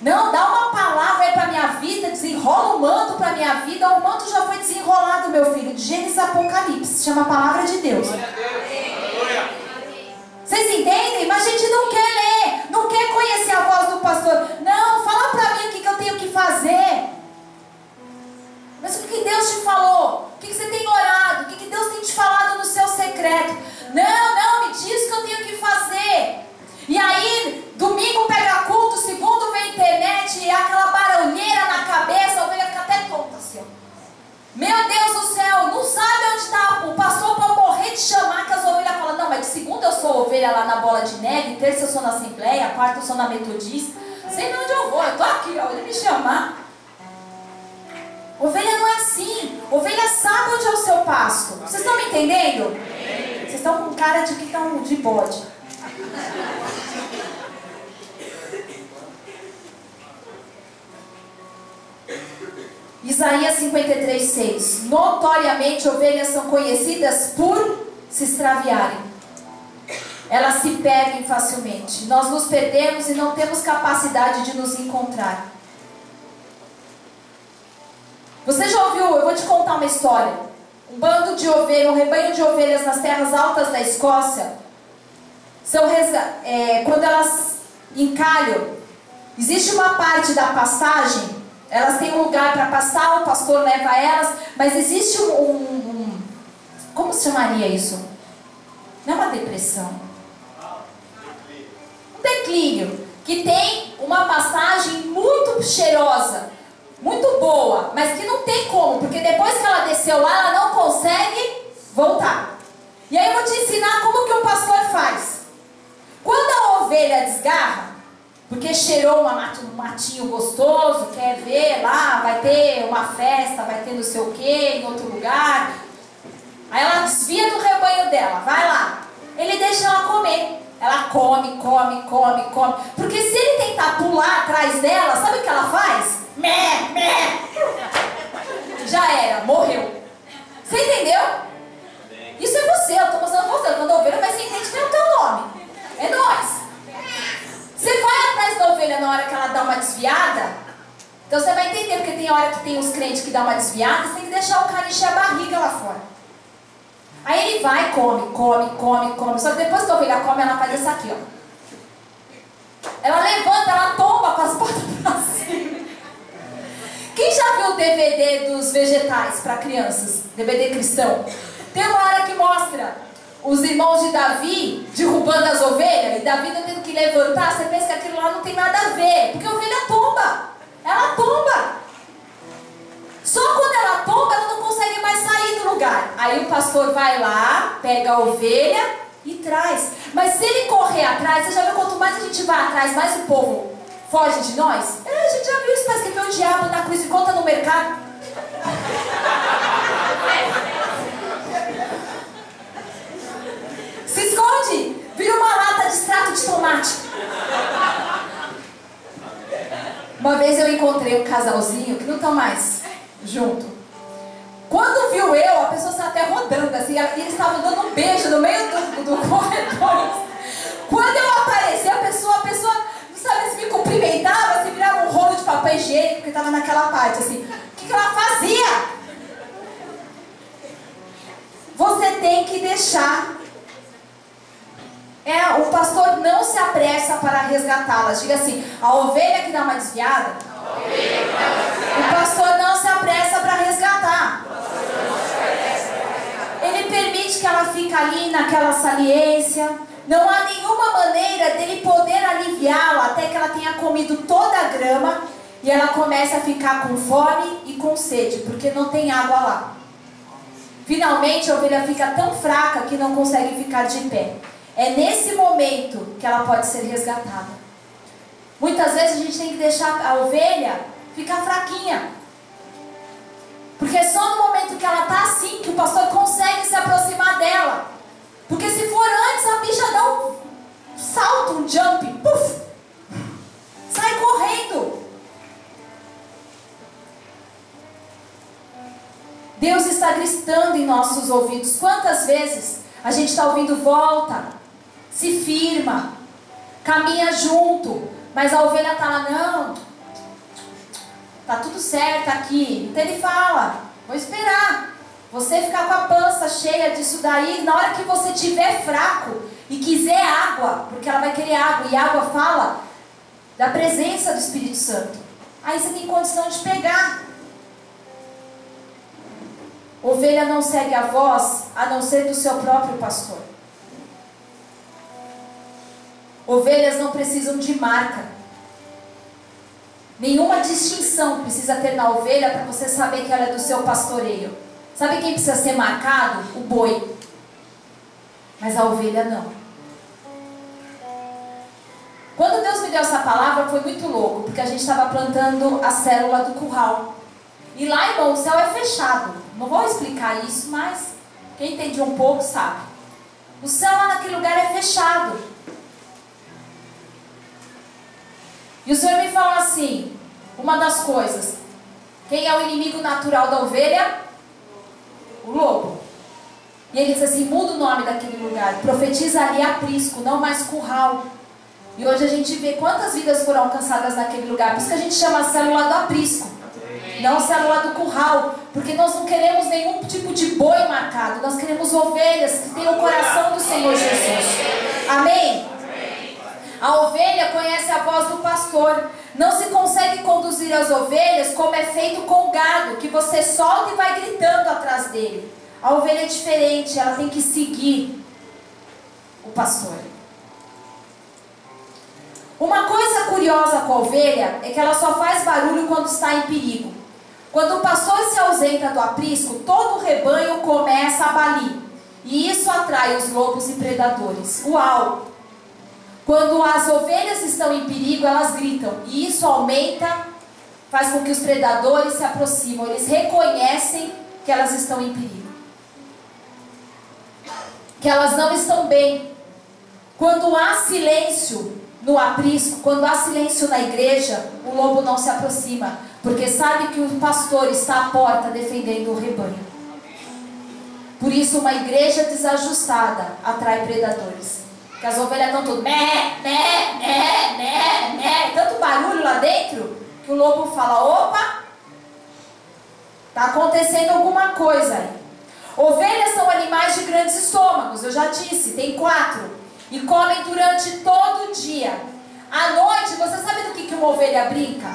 Não, dá uma palavra aí para minha vida, desenrola o manto para minha vida. O manto já foi desenrolado, meu filho, de Gênesis Apocalipse, chama a palavra de Deus. Vocês entendem? Mas a gente não quer ler, não quer conhecer a voz do pastor. Não, fala para mim o que, que eu tenho que fazer. Mas o que Deus te falou? O que, que você tem orado? O que, que Deus tem te falado no seu secreto? Não, não, me diz o que eu tenho que fazer. E aí, domingo pega culto, segundo vem internet, e aquela barulheira na cabeça, a ovelha fica até tonta assim. Meu Deus do céu, não sabe onde está. O pastor pode morrer de chamar que as ovelhas falam, não, mas de segunda eu sou ovelha lá na bola de neve, terça eu sou na Assembleia, quarta eu sou na Metodista. Sei onde eu vou, eu tô aqui, ó, ele me chamar. Ovelha não é assim. Ovelha sabe onde é o seu pasto. Vocês estão me entendendo? Vocês estão com cara de que estão de bode. Isaías 53, 6. Notoriamente ovelhas são conhecidas por se extraviarem. Elas se perdem facilmente. Nós nos perdemos e não temos capacidade de nos encontrar. Você já ouviu? Eu vou te contar uma história. Um bando de ovelhas, um rebanho de ovelhas nas terras altas da Escócia. São é, quando elas encalham, existe uma parte da pastagem elas têm um lugar para passar, o pastor leva elas, mas existe um, um, um, Como se chamaria isso? Não é uma depressão. Um declínio. Que tem uma passagem muito cheirosa, muito boa, mas que não tem como, porque depois que ela desceu lá, ela não consegue voltar. E aí eu vou te ensinar como que o pastor faz. Quando a ovelha desgarra, porque cheirou um matinho gostoso, quer ver lá, vai ter uma festa, vai ter não sei o que em outro lugar. Aí ela desvia do rebanho dela, vai lá. Ele deixa ela comer. Ela come, come, come, come. Porque se ele tentar pular atrás dela, sabe o que ela faz? Mé, mé. Já era, morreu. Você entendeu? Isso é você, eu estou mostrando você. Quando ovelha vai se entender que é o teu nome. É nós. Você vai atrás da ovelha na hora que ela dá uma desviada? Então você vai entender, porque tem hora que tem os crentes que dão uma desviada, você tem que deixar o cara encher a barriga lá fora. Aí ele vai, come, come, come, come. Só que depois que a ovelha come, ela faz isso aqui, ó. Ela levanta, ela tomba com as patas pra cima. Quem já viu o DVD dos vegetais para crianças? DVD cristão? Tem uma hora que mostra os irmãos de Davi derrubando as ovelhas, e Davi tendo que levantar, você pensa que aquilo lá não tem nada a ver, porque a ovelha tomba, ela tomba. Só quando ela tomba, ela não consegue mais sair do lugar. Aí o pastor vai lá, pega a ovelha e traz. Mas se ele correr atrás, você já viu quanto mais a gente vai atrás, mais o povo foge de nós? É, a gente já viu isso, parece que vê o diabo na cruz e conta no mercado. Se esconde, vira uma lata de extrato de tomate. Uma vez eu encontrei um casalzinho que não estão mais junto. Quando viu eu, a pessoa saiu até rodando assim, e eles estavam dando um beijo no meio do, do corredor. Quando eu apareci, a pessoa, a pessoa, não sabe se me cumprimentava, se virava um rolo de papel higiênico, porque estava naquela parte assim. O que, que ela fazia? Você tem que deixar é, o pastor não se apressa para resgatá-las. Diga assim: a ovelha que dá uma desviada, o pastor não se apressa para resgatar. Ele permite que ela fique ali naquela saliência. Não há nenhuma maneira dele poder aliviá-la até que ela tenha comido toda a grama e ela comece a ficar com fome e com sede, porque não tem água lá. Finalmente a ovelha fica tão fraca que não consegue ficar de pé. É nesse momento que ela pode ser resgatada. Muitas vezes a gente tem que deixar a ovelha ficar fraquinha. Porque é só no momento que ela está assim que o pastor consegue se aproximar dela. Porque se for antes, a bicha dá um salto um jump, puf, sai correndo. Deus está gritando em nossos ouvidos. Quantas vezes a gente está ouvindo volta, se firma, caminha junto, mas a ovelha está lá, não, tá tudo certo aqui. Então ele fala, vou esperar. Você ficar com a pança cheia disso daí, na hora que você tiver fraco e quiser água, porque ela vai querer água, e água fala da presença do Espírito Santo. Aí você tem condição de pegar. Ovelha não segue a voz a não ser do seu próprio pastor. Ovelhas não precisam de marca. Nenhuma distinção precisa ter na ovelha para você saber que ela é do seu pastoreio. Sabe quem precisa ser marcado? O boi. Mas a ovelha não. Quando Deus me deu essa palavra foi muito louco, porque a gente estava plantando a célula do curral. E lá, irmão, o céu é fechado. Não vou explicar isso, mas quem entende um pouco sabe. O céu lá naquele lugar é fechado. E o Senhor me falou assim: uma das coisas, quem é o inimigo natural da ovelha? O lobo. E ele disse assim: muda o nome daquele lugar, profetiza ali aprisco, não mais curral. E hoje a gente vê quantas vidas foram alcançadas naquele lugar. Por isso que a gente chama a célula do aprisco. Não célula do curral. Porque nós não queremos nenhum tipo de boi marcado. Nós queremos ovelhas que tenham o coração do Senhor Jesus. Amém? A ovelha conhece a voz do pastor. Não se consegue conduzir as ovelhas como é feito com o gado, que você solta e vai gritando atrás dele. A ovelha é diferente, ela tem que seguir o pastor. Uma coisa curiosa com a ovelha é que ela só faz barulho quando está em perigo. Quando o pastor se ausenta do aprisco, todo o rebanho começa a balir. E isso atrai os lobos e predadores. Uau! Quando as ovelhas estão em perigo, elas gritam. E isso aumenta, faz com que os predadores se aproximam. Eles reconhecem que elas estão em perigo. Que elas não estão bem. Quando há silêncio no aprisco, quando há silêncio na igreja, o lobo não se aproxima, porque sabe que o pastor está à porta defendendo o rebanho. Por isso, uma igreja desajustada atrai predadores. Que as ovelhas estão tudo mé, mé, mé, mé, mé, tanto barulho lá dentro, que o lobo fala: opa, está acontecendo alguma coisa aí. Ovelhas são animais de grandes estômagos, eu já disse, tem quatro e comem durante todo o dia. À noite, você sabe do que, que uma ovelha brinca?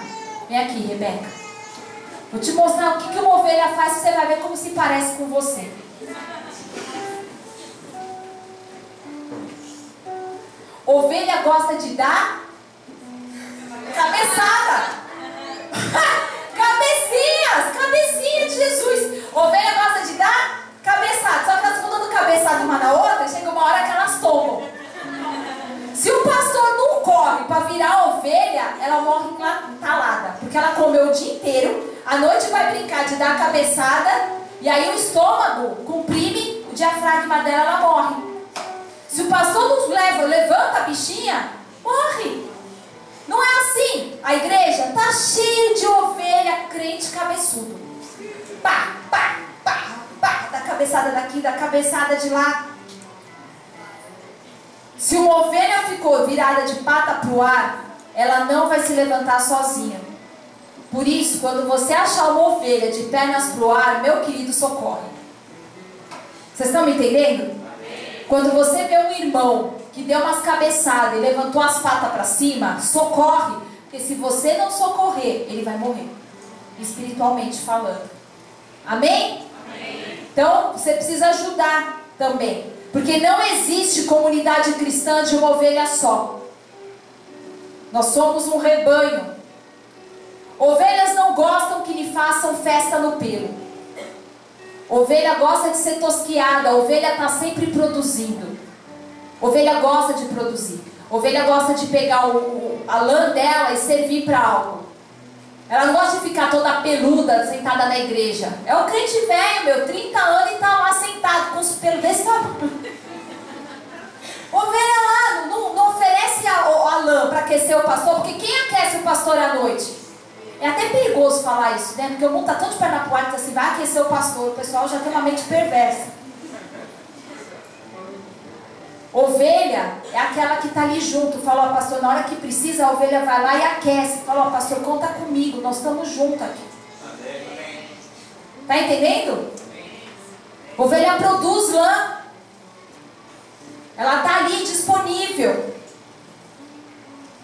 Vem aqui, Rebeca. Vou te mostrar o que, que uma ovelha faz, você vai ver como se parece com você. Ovelha gosta de dar cabeçada. Cabecinhas, cabecinha de Jesus. Ovelha gosta de dar cabeçada. Só que elas ficam dando cabeçada uma na outra, chega uma hora que elas tomam. Se o pastor não corre para virar ovelha, ela morre talada. Porque ela comeu o dia inteiro, à noite vai brincar de dar cabeçada, e aí o estômago comprime o diafragma dela, ela morre. Se o pastor não leva, levanta a bichinha, morre. Não é assim. A igreja tá cheia de ovelha crente cabeçudo. Pá, pá, pá, pá, da cabeçada daqui, da cabeçada de lá. Se uma ovelha ficou virada de pata para o ar, ela não vai se levantar sozinha. Por isso, quando você achar uma ovelha de pernas para o ar, meu querido, socorre. Vocês estão me entendendo? Quando você vê um irmão que deu umas cabeçadas e levantou as patas para cima, socorre. Porque se você não socorrer, ele vai morrer. Espiritualmente falando. Amém? Amém. Então, você precisa ajudar também. Porque não existe comunidade cristã de uma ovelha só. Nós somos um rebanho. Ovelhas não gostam que lhe façam festa no pelo. Ovelha gosta de ser tosquiada. Ovelha está sempre produzindo. Ovelha gosta de produzir. Ovelha gosta de pegar o, a lã dela e servir para algo. Ela não gosta de ficar toda peluda, sentada na igreja. É o crente velho, meu, 30 anos e tá lá sentado com os pelos desse tamanho. Ovelha lá, não, não oferece aquecer o pastor, porque quem aquece o pastor à noite? É até perigoso falar isso, né? Porque o mundo está tão de perna que assim, vai aquecer o pastor. O pessoal já tem uma mente perversa. Ovelha é aquela que está ali junto. Falou, pastor, na hora que precisa, a ovelha vai lá e aquece. Falou, pastor, conta comigo, nós estamos juntos aqui. Tá entendendo? Ovelha produz lã. Ela está ali disponível.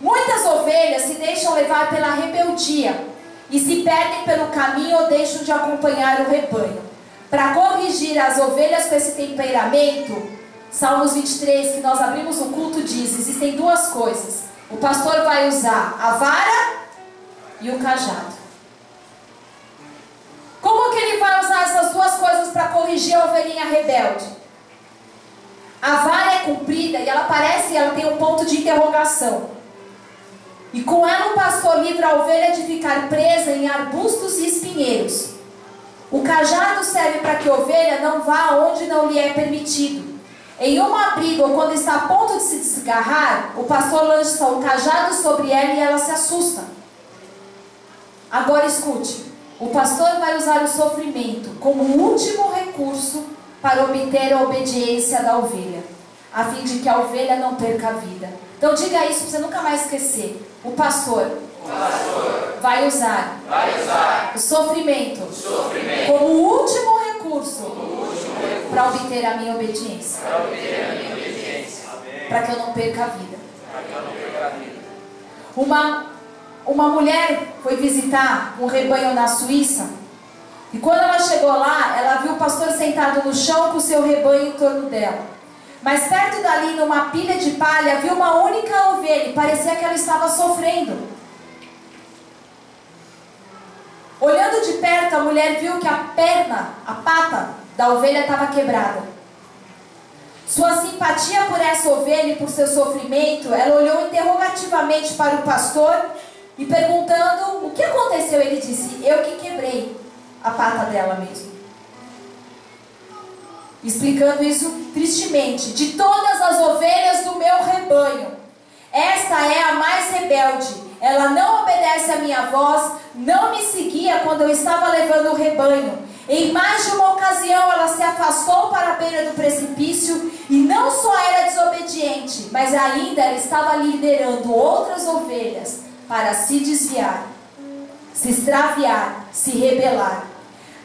Muitas ovelhas se deixam levar pela rebeldia e se perdem pelo caminho ou deixam de acompanhar o rebanho. Para corrigir as ovelhas com esse temperamento, Salmos 23, que nós abrimos o culto, diz: existem duas coisas. O pastor vai usar a vara e o cajado. Como que ele vai usar essas duas coisas para corrigir a ovelhinha rebelde? A vara é comprida e ela parece, ela tem um ponto de interrogação. E com ela o pastor livra a ovelha de ficar presa em arbustos e espinheiros. O cajado serve para que a ovelha não vá onde não lhe é permitido. Em uma briga ou quando está a ponto de se desgarrar, o pastor lança o cajado sobre ela e ela se assusta. Agora escute: o pastor vai usar o sofrimento como último recurso para obter a obediência da ovelha, a fim de que a ovelha não perca a vida. Então diga isso para você nunca mais esquecer. O pastor, O pastor vai usar, vai usar o sofrimento, o sofrimento como último recurso recurso para obter a minha obediência, para que eu não perca a vida. perca a vida. Uma, uma mulher foi visitar um rebanho na Suíça e quando ela chegou lá, ela viu o pastor sentado no chão com o seu rebanho em torno dela. Mas perto dali, numa pilha de palha, viu uma única ovelha e parecia que ela estava sofrendo. Olhando de perto, a mulher viu que a perna, a pata da ovelha estava quebrada. Sua simpatia por essa ovelha e por seu sofrimento, ela olhou interrogativamente para o pastor e perguntando o que aconteceu, ele disse: Eu que quebrei a pata dela mesmo. Explicando isso tristemente: De todas as ovelhas do meu rebanho, esta é a mais rebelde. Ela não obedece à minha voz, não me seguia quando eu estava levando o rebanho. Em mais de uma ocasião, ela se afastou para a beira do precipício e não só era desobediente, mas ainda ela estava liderando outras ovelhas para se desviar, se extraviar, se rebelar.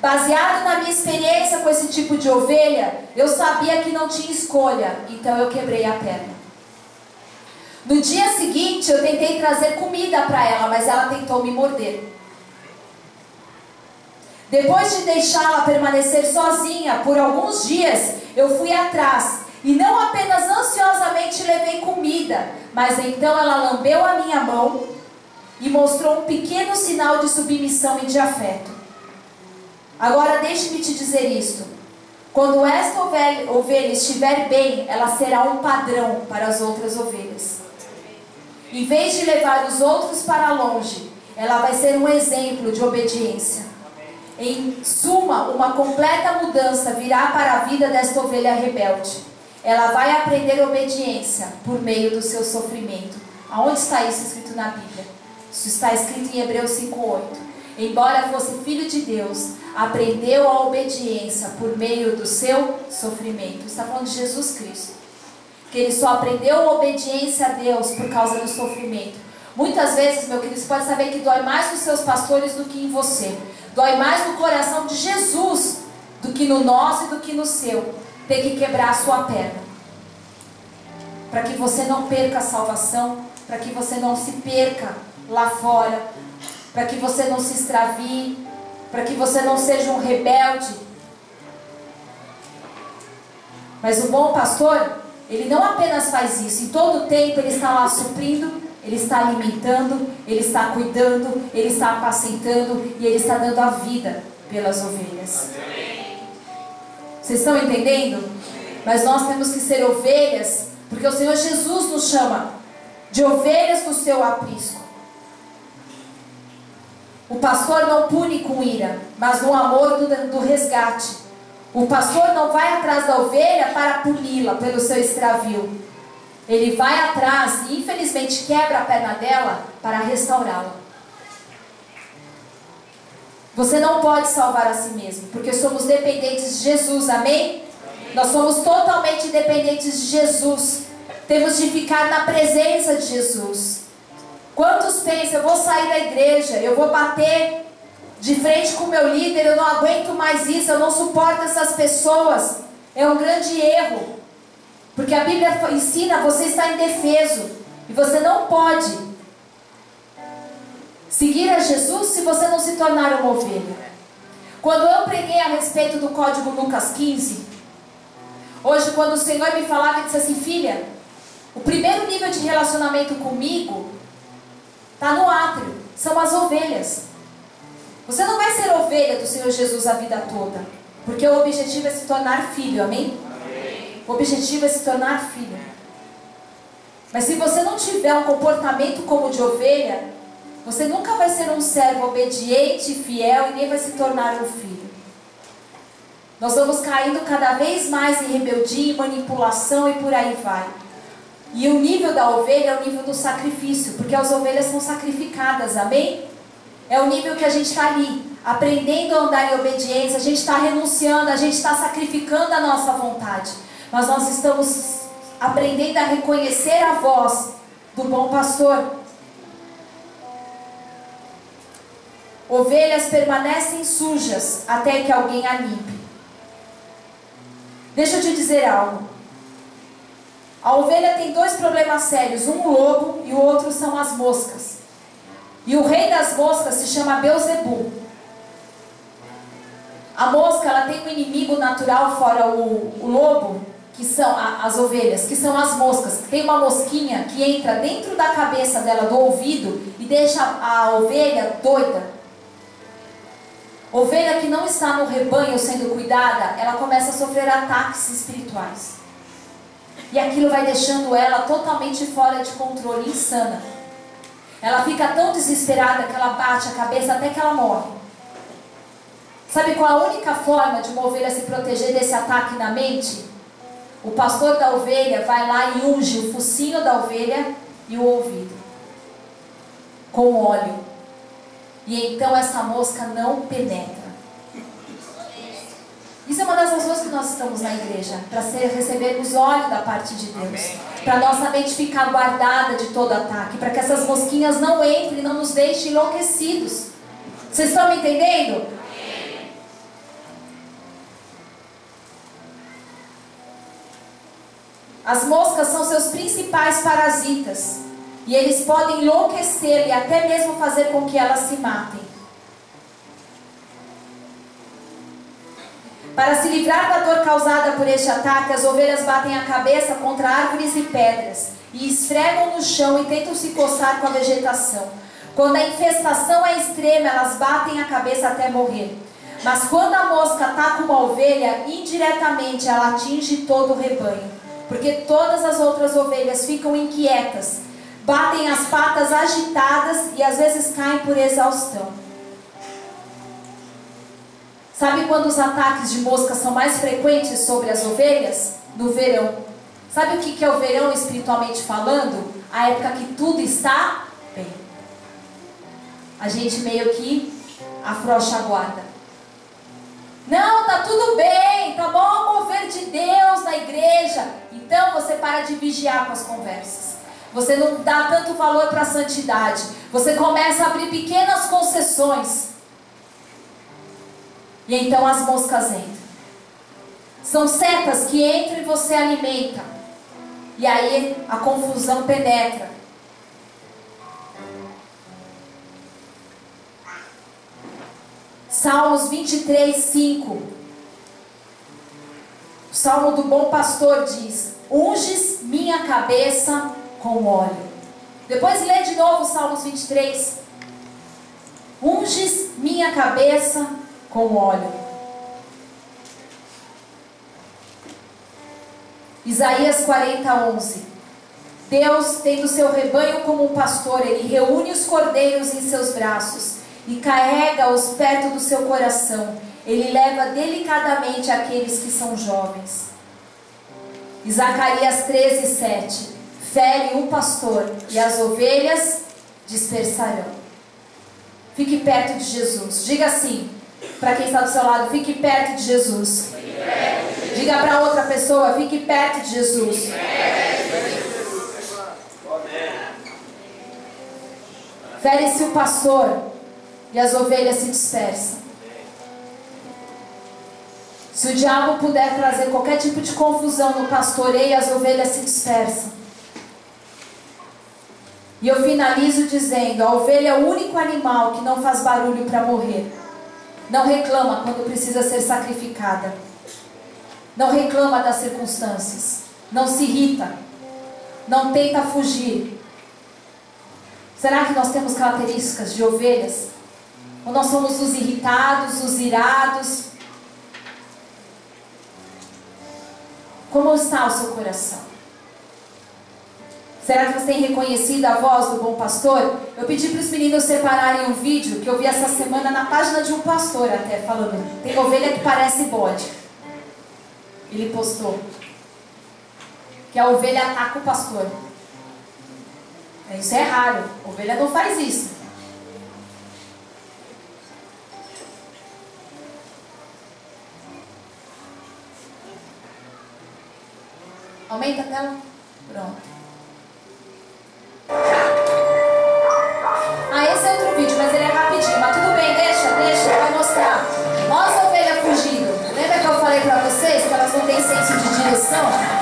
Baseado na minha experiência com esse tipo de ovelha, eu sabia que não tinha escolha, então eu quebrei a perna. No dia seguinte, eu tentei trazer comida para ela, mas ela tentou me morder. Depois de deixá-la permanecer sozinha por alguns dias, eu fui atrás e não apenas ansiosamente levei comida, mas então ela lambeu a minha mão e mostrou um pequeno sinal de submissão e de afeto. Agora deixe-me te dizer isto. Quando esta ovelha, estiver bem, ela será um padrão para as outras ovelhas. Em vez de levar os outros para longe, ela vai ser um exemplo de obediência. Em suma, uma completa mudança virá para a vida desta ovelha rebelde. Ela vai aprender obediência por meio do seu sofrimento. Aonde está isso escrito na Bíblia? Isso está escrito em Hebreus 5:8. Embora fosse filho de Deus, aprendeu a obediência por meio do seu sofrimento. Está falando de Jesus Cristo. Que ele só aprendeu obediência a Deus por causa do sofrimento. Muitas vezes, meu querido, você pode saber que dói mais nos seus pastores do que em você. Dói mais no coração de Jesus do que no nosso e do que no seu. Ter que quebrar a sua perna. Para que você não perca a salvação, para que você não se perca lá fora, para que você não se extravie, para que você não seja um rebelde. Mas o bom pastor, ele não apenas faz isso, em todo tempo ele está lá suprindo, ele está alimentando, ele está cuidando, ele está apacentando e ele está dando a vida pelas ovelhas. Vocês estão entendendo? Mas nós temos que ser ovelhas, porque o Senhor Jesus nos chama de ovelhas do seu aprisco. O pastor não pune com ira, mas no amor do, do resgate. O pastor não vai atrás da ovelha para puni-la pelo seu extravio. Ele vai atrás e infelizmente quebra a perna dela para restaurá-la. Você não pode salvar a si mesmo, porque somos dependentes de Jesus, amém? Nós somos totalmente dependentes de Jesus. Temos de ficar na presença de Jesus. Quantos pensam, eu vou sair da igreja, eu vou bater de frente com o meu líder, eu não aguento mais isso, eu não suporto essas pessoas. É um grande erro. Porque a Bíblia ensina você está indefeso. E você não pode seguir a Jesus se você não se tornar uma ovelha. Quando eu preguei a respeito do código Lucas 15, hoje quando o Senhor me falava, ele disse assim, filha, o primeiro nível de relacionamento comigo está no átrio, são as ovelhas. Você não vai ser ovelha do Senhor Jesus a vida toda, porque o objetivo é se tornar filho, amém? amém. O objetivo é se tornar filho. Mas se você não tiver um comportamento como de ovelha, você nunca vai ser um servo obediente, fiel e nem vai se tornar um filho. Nós vamos caindo cada vez mais em rebeldia, manipulação e por aí vai. E o nível da ovelha é o nível do sacrifício, porque as ovelhas são sacrificadas, amém? É o nível que a gente está ali, aprendendo a andar em obediência, a gente está renunciando, a gente está sacrificando a nossa vontade. Mas nós estamos aprendendo a reconhecer a voz do bom pastor. Ovelhas permanecem sujas até que alguém a limpe. Deixa eu te dizer algo. A ovelha tem dois problemas sérios, um o lobo e o outro são as moscas. E o rei das moscas se chama Beuzebu. A mosca ela tem um inimigo natural fora o, o lobo, que são a, as ovelhas, que são as moscas. Tem uma mosquinha que entra dentro da cabeça dela, do ouvido, e deixa a ovelha doida. Ovelha que não está no rebanho sendo cuidada, ela começa a sofrer ataques espirituais. E aquilo vai deixando ela totalmente fora de controle, insana. Ela fica tão desesperada que ela bate a cabeça até que ela morre. Sabe qual a única forma de uma ovelha se proteger desse ataque na mente? O pastor da ovelha vai lá e unge o focinho da ovelha e o ouvido com óleo. E então essa mosca não penetra. Isso é uma das razões que nós estamos na igreja, para recebermos óleo da parte de Deus, para nossa mente ficar guardada de todo ataque, para que essas mosquinhas não entrem e não nos deixem enlouquecidos. Vocês estão me entendendo? As moscas são seus principais parasitas. E eles podem enlouquecer e até mesmo fazer com que elas se matem. Para se livrar da dor causada por este ataque, as ovelhas batem a cabeça contra árvores e pedras e esfregam no chão e tentam se coçar com a vegetação. Quando a infestação é extrema, elas batem a cabeça até morrer. Mas quando a mosca ataca uma ovelha, indiretamente ela atinge todo o rebanho, porque todas as outras ovelhas ficam inquietas batem as patas agitadas e às vezes caem por exaustão. Sabe quando os ataques de mosca são mais frequentes sobre as ovelhas? No verão. Sabe o que é o verão espiritualmente falando? A época que tudo está bem. A gente meio que afrouxa a guarda. Não, tá tudo bem, tá bom mover de Deus na igreja. Então você para de vigiar com as conversas. Você não dá tanto valor para a santidade. Você começa a abrir pequenas concessões. E então as moscas entram. São setas que entram e você alimenta. E aí a confusão penetra. Salmos 23, 5. O Salmo do bom pastor diz: Unges minha cabeça com óleo. Depois lê de novo Salmos 23. Unges minha cabeça com óleo. Isaías 40, 11. Deus tem o seu rebanho como um pastor, ele reúne os cordeiros em seus braços e carrega-os perto do seu coração. Ele leva delicadamente aqueles que são jovens. Zacarias 13, 7. fere um pastor e as ovelhas dispersarão. Fique perto de Jesus. Diga assim para quem está do seu lado: fique perto de Jesus. Diga para outra pessoa: fique perto de Jesus. Fere-se o pastor e as ovelhas se dispersam. Se o diabo puder trazer qualquer tipo de confusão no pastoreio, as ovelhas se dispersam. E eu finalizo dizendo: a ovelha é o único animal que não faz barulho para morrer. Não reclama quando precisa ser sacrificada. Não reclama das circunstâncias. Não se irrita. Não tenta fugir. Será que nós temos características de ovelhas? Ou nós somos os irritados, os irados? Como está o seu coração? Será que você tem reconhecido a voz do bom pastor? Eu pedi para os meninos separarem um vídeo que eu vi essa semana na página de um pastor até falando. Tem ovelha que parece bode. Ele postou. Que a ovelha ataca o pastor. Isso é raro. Ovelha não faz isso. Aumenta a tela. Pronto. Ah, esse é outro vídeo, mas ele é rapidinho. Mas tudo bem, deixa, deixa, vai mostrar. Olha as ovelhas fugindo. Lembra que eu falei pra vocês que elas não têm senso de direção?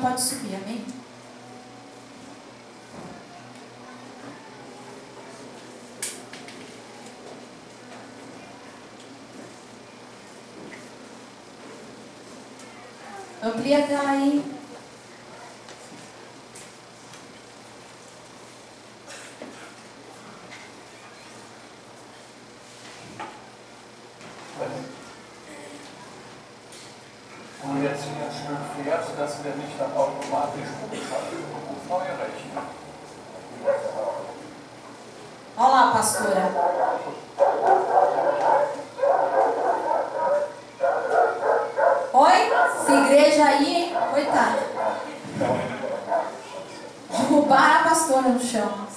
Pode subir, amém? Amplia a tela aí. Und jetzt hier zwölf Vers, dass wir nicht dann automatisch neu rechnen. Olha lá, pastora. Oi? Essa igreja aí, hein? coitada. Derrubaram a pastora no chão.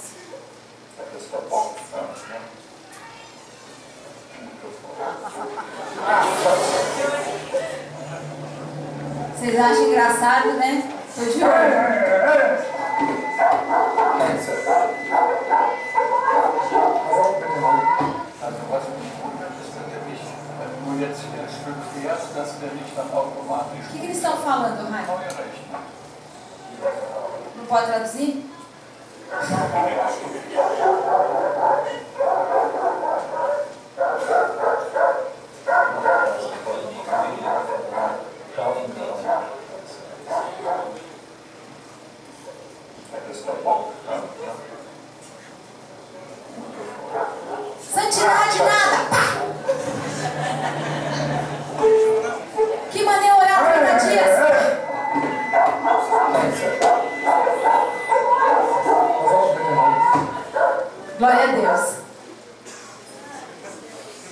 Vocês acham engraçado, né? Tô de olho. Also was mich wundert, ist natürlich nur jetzt hier zwölf Vers, dass wir nicht dann automatisch O que, que eles estão falando, Raio? neu rechnen. Não pode traduzir? Santidade nada! Pá! Que maneira orar 30 dias? Glória a Deus.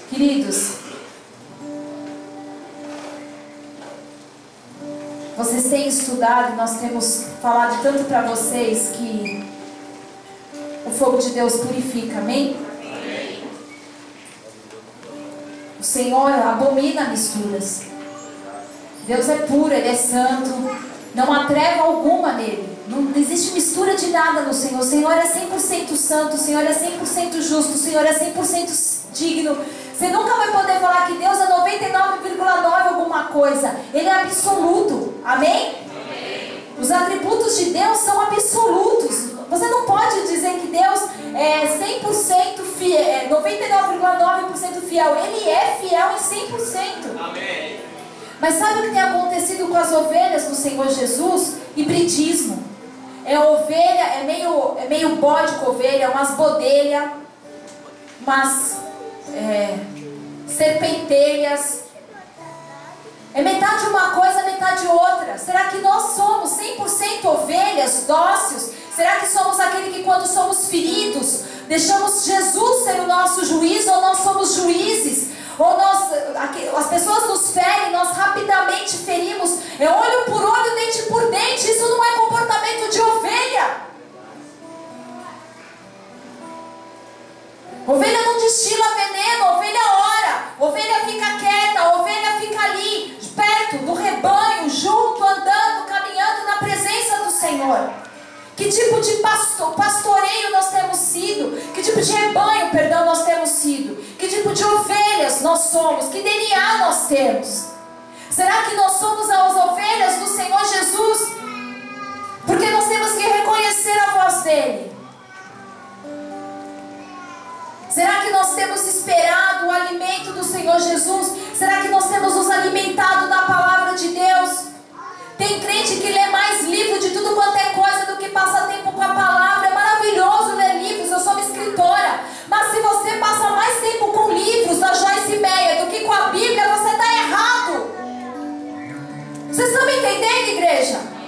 Queridos, vocês têm estudado, nós temos falado tanto para vocês que o fogo de Deus purifica, amém? O Senhor abomina misturas. Deus é puro, Ele é santo. Não há treva alguma nele. Não existe mistura de nada no Senhor. O Senhor é 100% santo. O Senhor é 100% justo. O Senhor é 100% digno. Você nunca vai poder falar que Deus é 99,9 alguma coisa. Ele é absoluto. Amém? Os atributos de Deus são absolutos. Você não pode dizer que Deus é 100% fiel, é 99,9% fiel. Ele é fiel em 100%. Amém. Mas sabe o que tem acontecido com as ovelhas do Senhor Jesus? Hibridismo. É ovelha, é meio, é meio bode com ovelha, umas bodelha, umas é, serpentelhas. É metade uma coisa, outra. Será que nós somos 100% ovelhas dóceis? Será que somos aquele que quando somos feridos, deixamos Jesus ser o nosso juiz ou nós somos juízes? Ou nós, as pessoas nos ferem, nós rapidamente ferimos. É olho por olho, dente por dente. Isso não é comportamento de ovelha. Ovelha não destila veneno, ovelha ora, ovelha fica quieta, ovelha fica ali, perto do rebanho, junto, andando, caminhando na presença do Senhor. Que tipo de pastor, pastoreio nós temos sido? Que tipo de rebanho, perdão, nós temos sido? Que tipo de ovelhas nós somos? Que DNA nós temos? Será que nós somos as ovelhas do Senhor Jesus? Porque nós temos que reconhecer a voz dele. Será que nós temos esperado o alimento do Senhor Jesus? Será que nós temos nos alimentado da palavra de Deus? Tem crente que lê mais livro de tudo quanto é coisa do que passa tempo com a palavra. É maravilhoso ler livros, eu sou uma escritora. Mas se você passa mais tempo com livros da Joyce Meyer do que com a Bíblia, você está errado. Vocês estão me entendendo, igreja?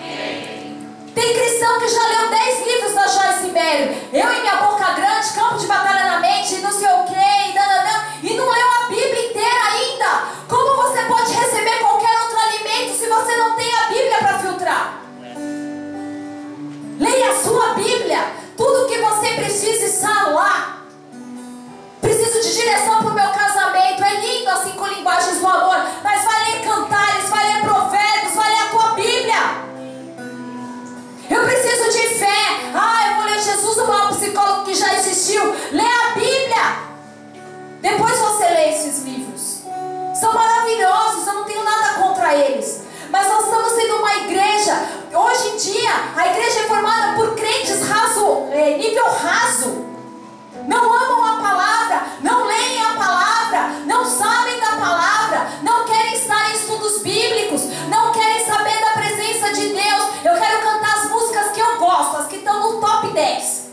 Tem cristão que já leu 10 livros da Joyce Meyer. Eu e minha boca grande, campo de batalha na mente, não sei o que, e, e não leu a Bíblia inteira ainda. Como você pode receber qualquer outro alimento se você não tem a Bíblia para filtrar? Leia a sua Bíblia. Tudo que você precisa está lá. Preciso de direção para o meu casamento. É lindo as cinco linguagens do amor. Mas vai ler cantares, vai ler provérbios, de fé. Ah, eu vou ler Jesus, o maior psicólogo que já existiu. Lê a Bíblia. Depois você lê esses livros. São maravilhosos, eu não tenho nada contra eles. Mas nós estamos sendo uma igreja. Hoje em dia, a igreja é formada por crentes raso, é, nível raso. Não amam a palavra, não leem a palavra, não sabem da palavra, não querem estar em estudos bíblicos, não querem saber da presença de Deus. Eu quero cantar as músicas que eu gosto, as que estão no top 10.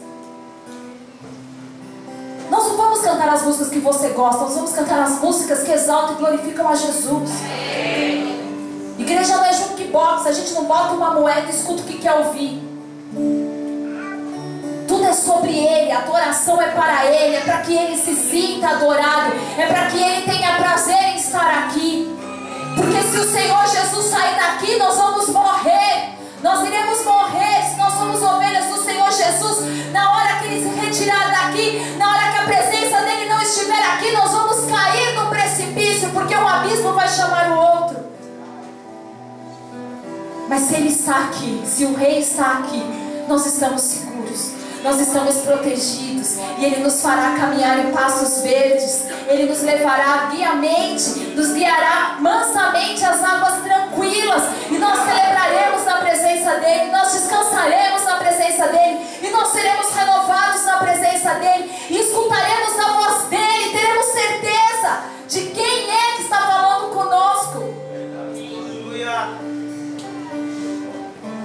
Nós não vamos cantar as músicas que você gosta, nós vamos cantar as músicas que exaltam e glorificam a Jesus. Igreja não é jukebox, a gente não bota uma moeda e escuta o que quer ouvir. Tudo é sobre Ele, a adoração é para Ele, é para que Ele se sinta adorado, é para que Ele tenha prazer em estar aqui. Porque se o Senhor Jesus sair daqui, nós vamos morrer. Nós iremos morrer se nós somos ovelhas do Senhor Jesus. Na hora que Ele se retirar daqui, na hora que a presença dEle não estiver aqui, nós vamos cair no precipício, porque um abismo vai chamar o outro. Mas se Ele está aqui, se o Rei está aqui, nós estamos seguros nós estamos protegidos e Ele nos fará caminhar em passos verdes, Ele nos levará guiamente, nos guiará mansamente às águas tranquilas e nós celebraremos na presença dEle, nós descansaremos na presença dEle e nós seremos renovados na presença dEle e escutaremos a voz dEle, teremos certeza de quem é que está falando conosco. Aleluia.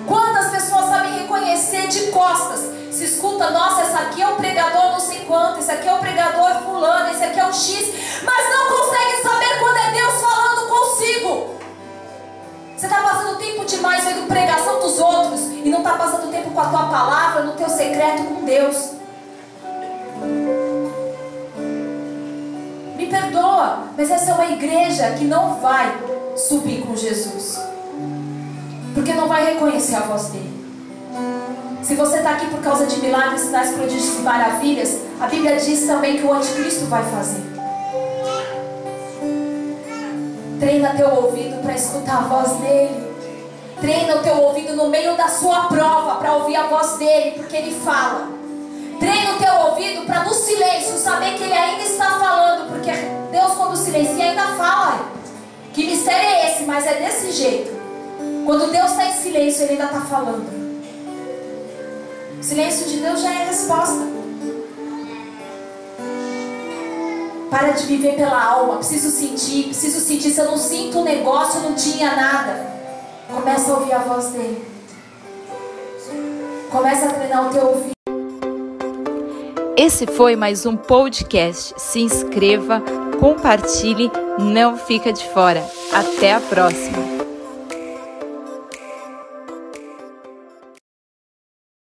Quantas pessoas sabem reconhecer de costas? Se escuta, nossa, esse aqui é o pregador não sei quanto, esse aqui é o pregador fulano, esse aqui é o X, mas não consegue saber quando é Deus falando consigo. Você está passando tempo demais vendo pregação dos outros e não está passando tempo com a tua palavra, no teu secreto com Deus. Me perdoa, mas essa é uma igreja que não vai subir com Jesus. Porque não vai reconhecer a voz dele. Se você está aqui por causa de milagres, sinais, prodígios e maravilhas, a Bíblia diz também que o anticristo vai fazer. Treina teu ouvido para escutar a voz dele. Treina o teu ouvido no meio da sua prova para ouvir a voz dele, porque ele fala. Treina o teu ouvido para no silêncio saber que ele ainda está falando, porque Deus quando silencia ainda fala. Que mistério é esse? Mas é desse jeito. Quando Deus está em silêncio, ele ainda está falando. O silêncio de Deus já é a resposta. Para de viver pela alma. Preciso sentir, preciso sentir. Se eu não sinto um negócio, não tinha nada. Começa a ouvir a voz dele. Começa a treinar o teu ouvido. Esse foi mais um podcast. Se inscreva, compartilhe, não fica de fora. Até a próxima.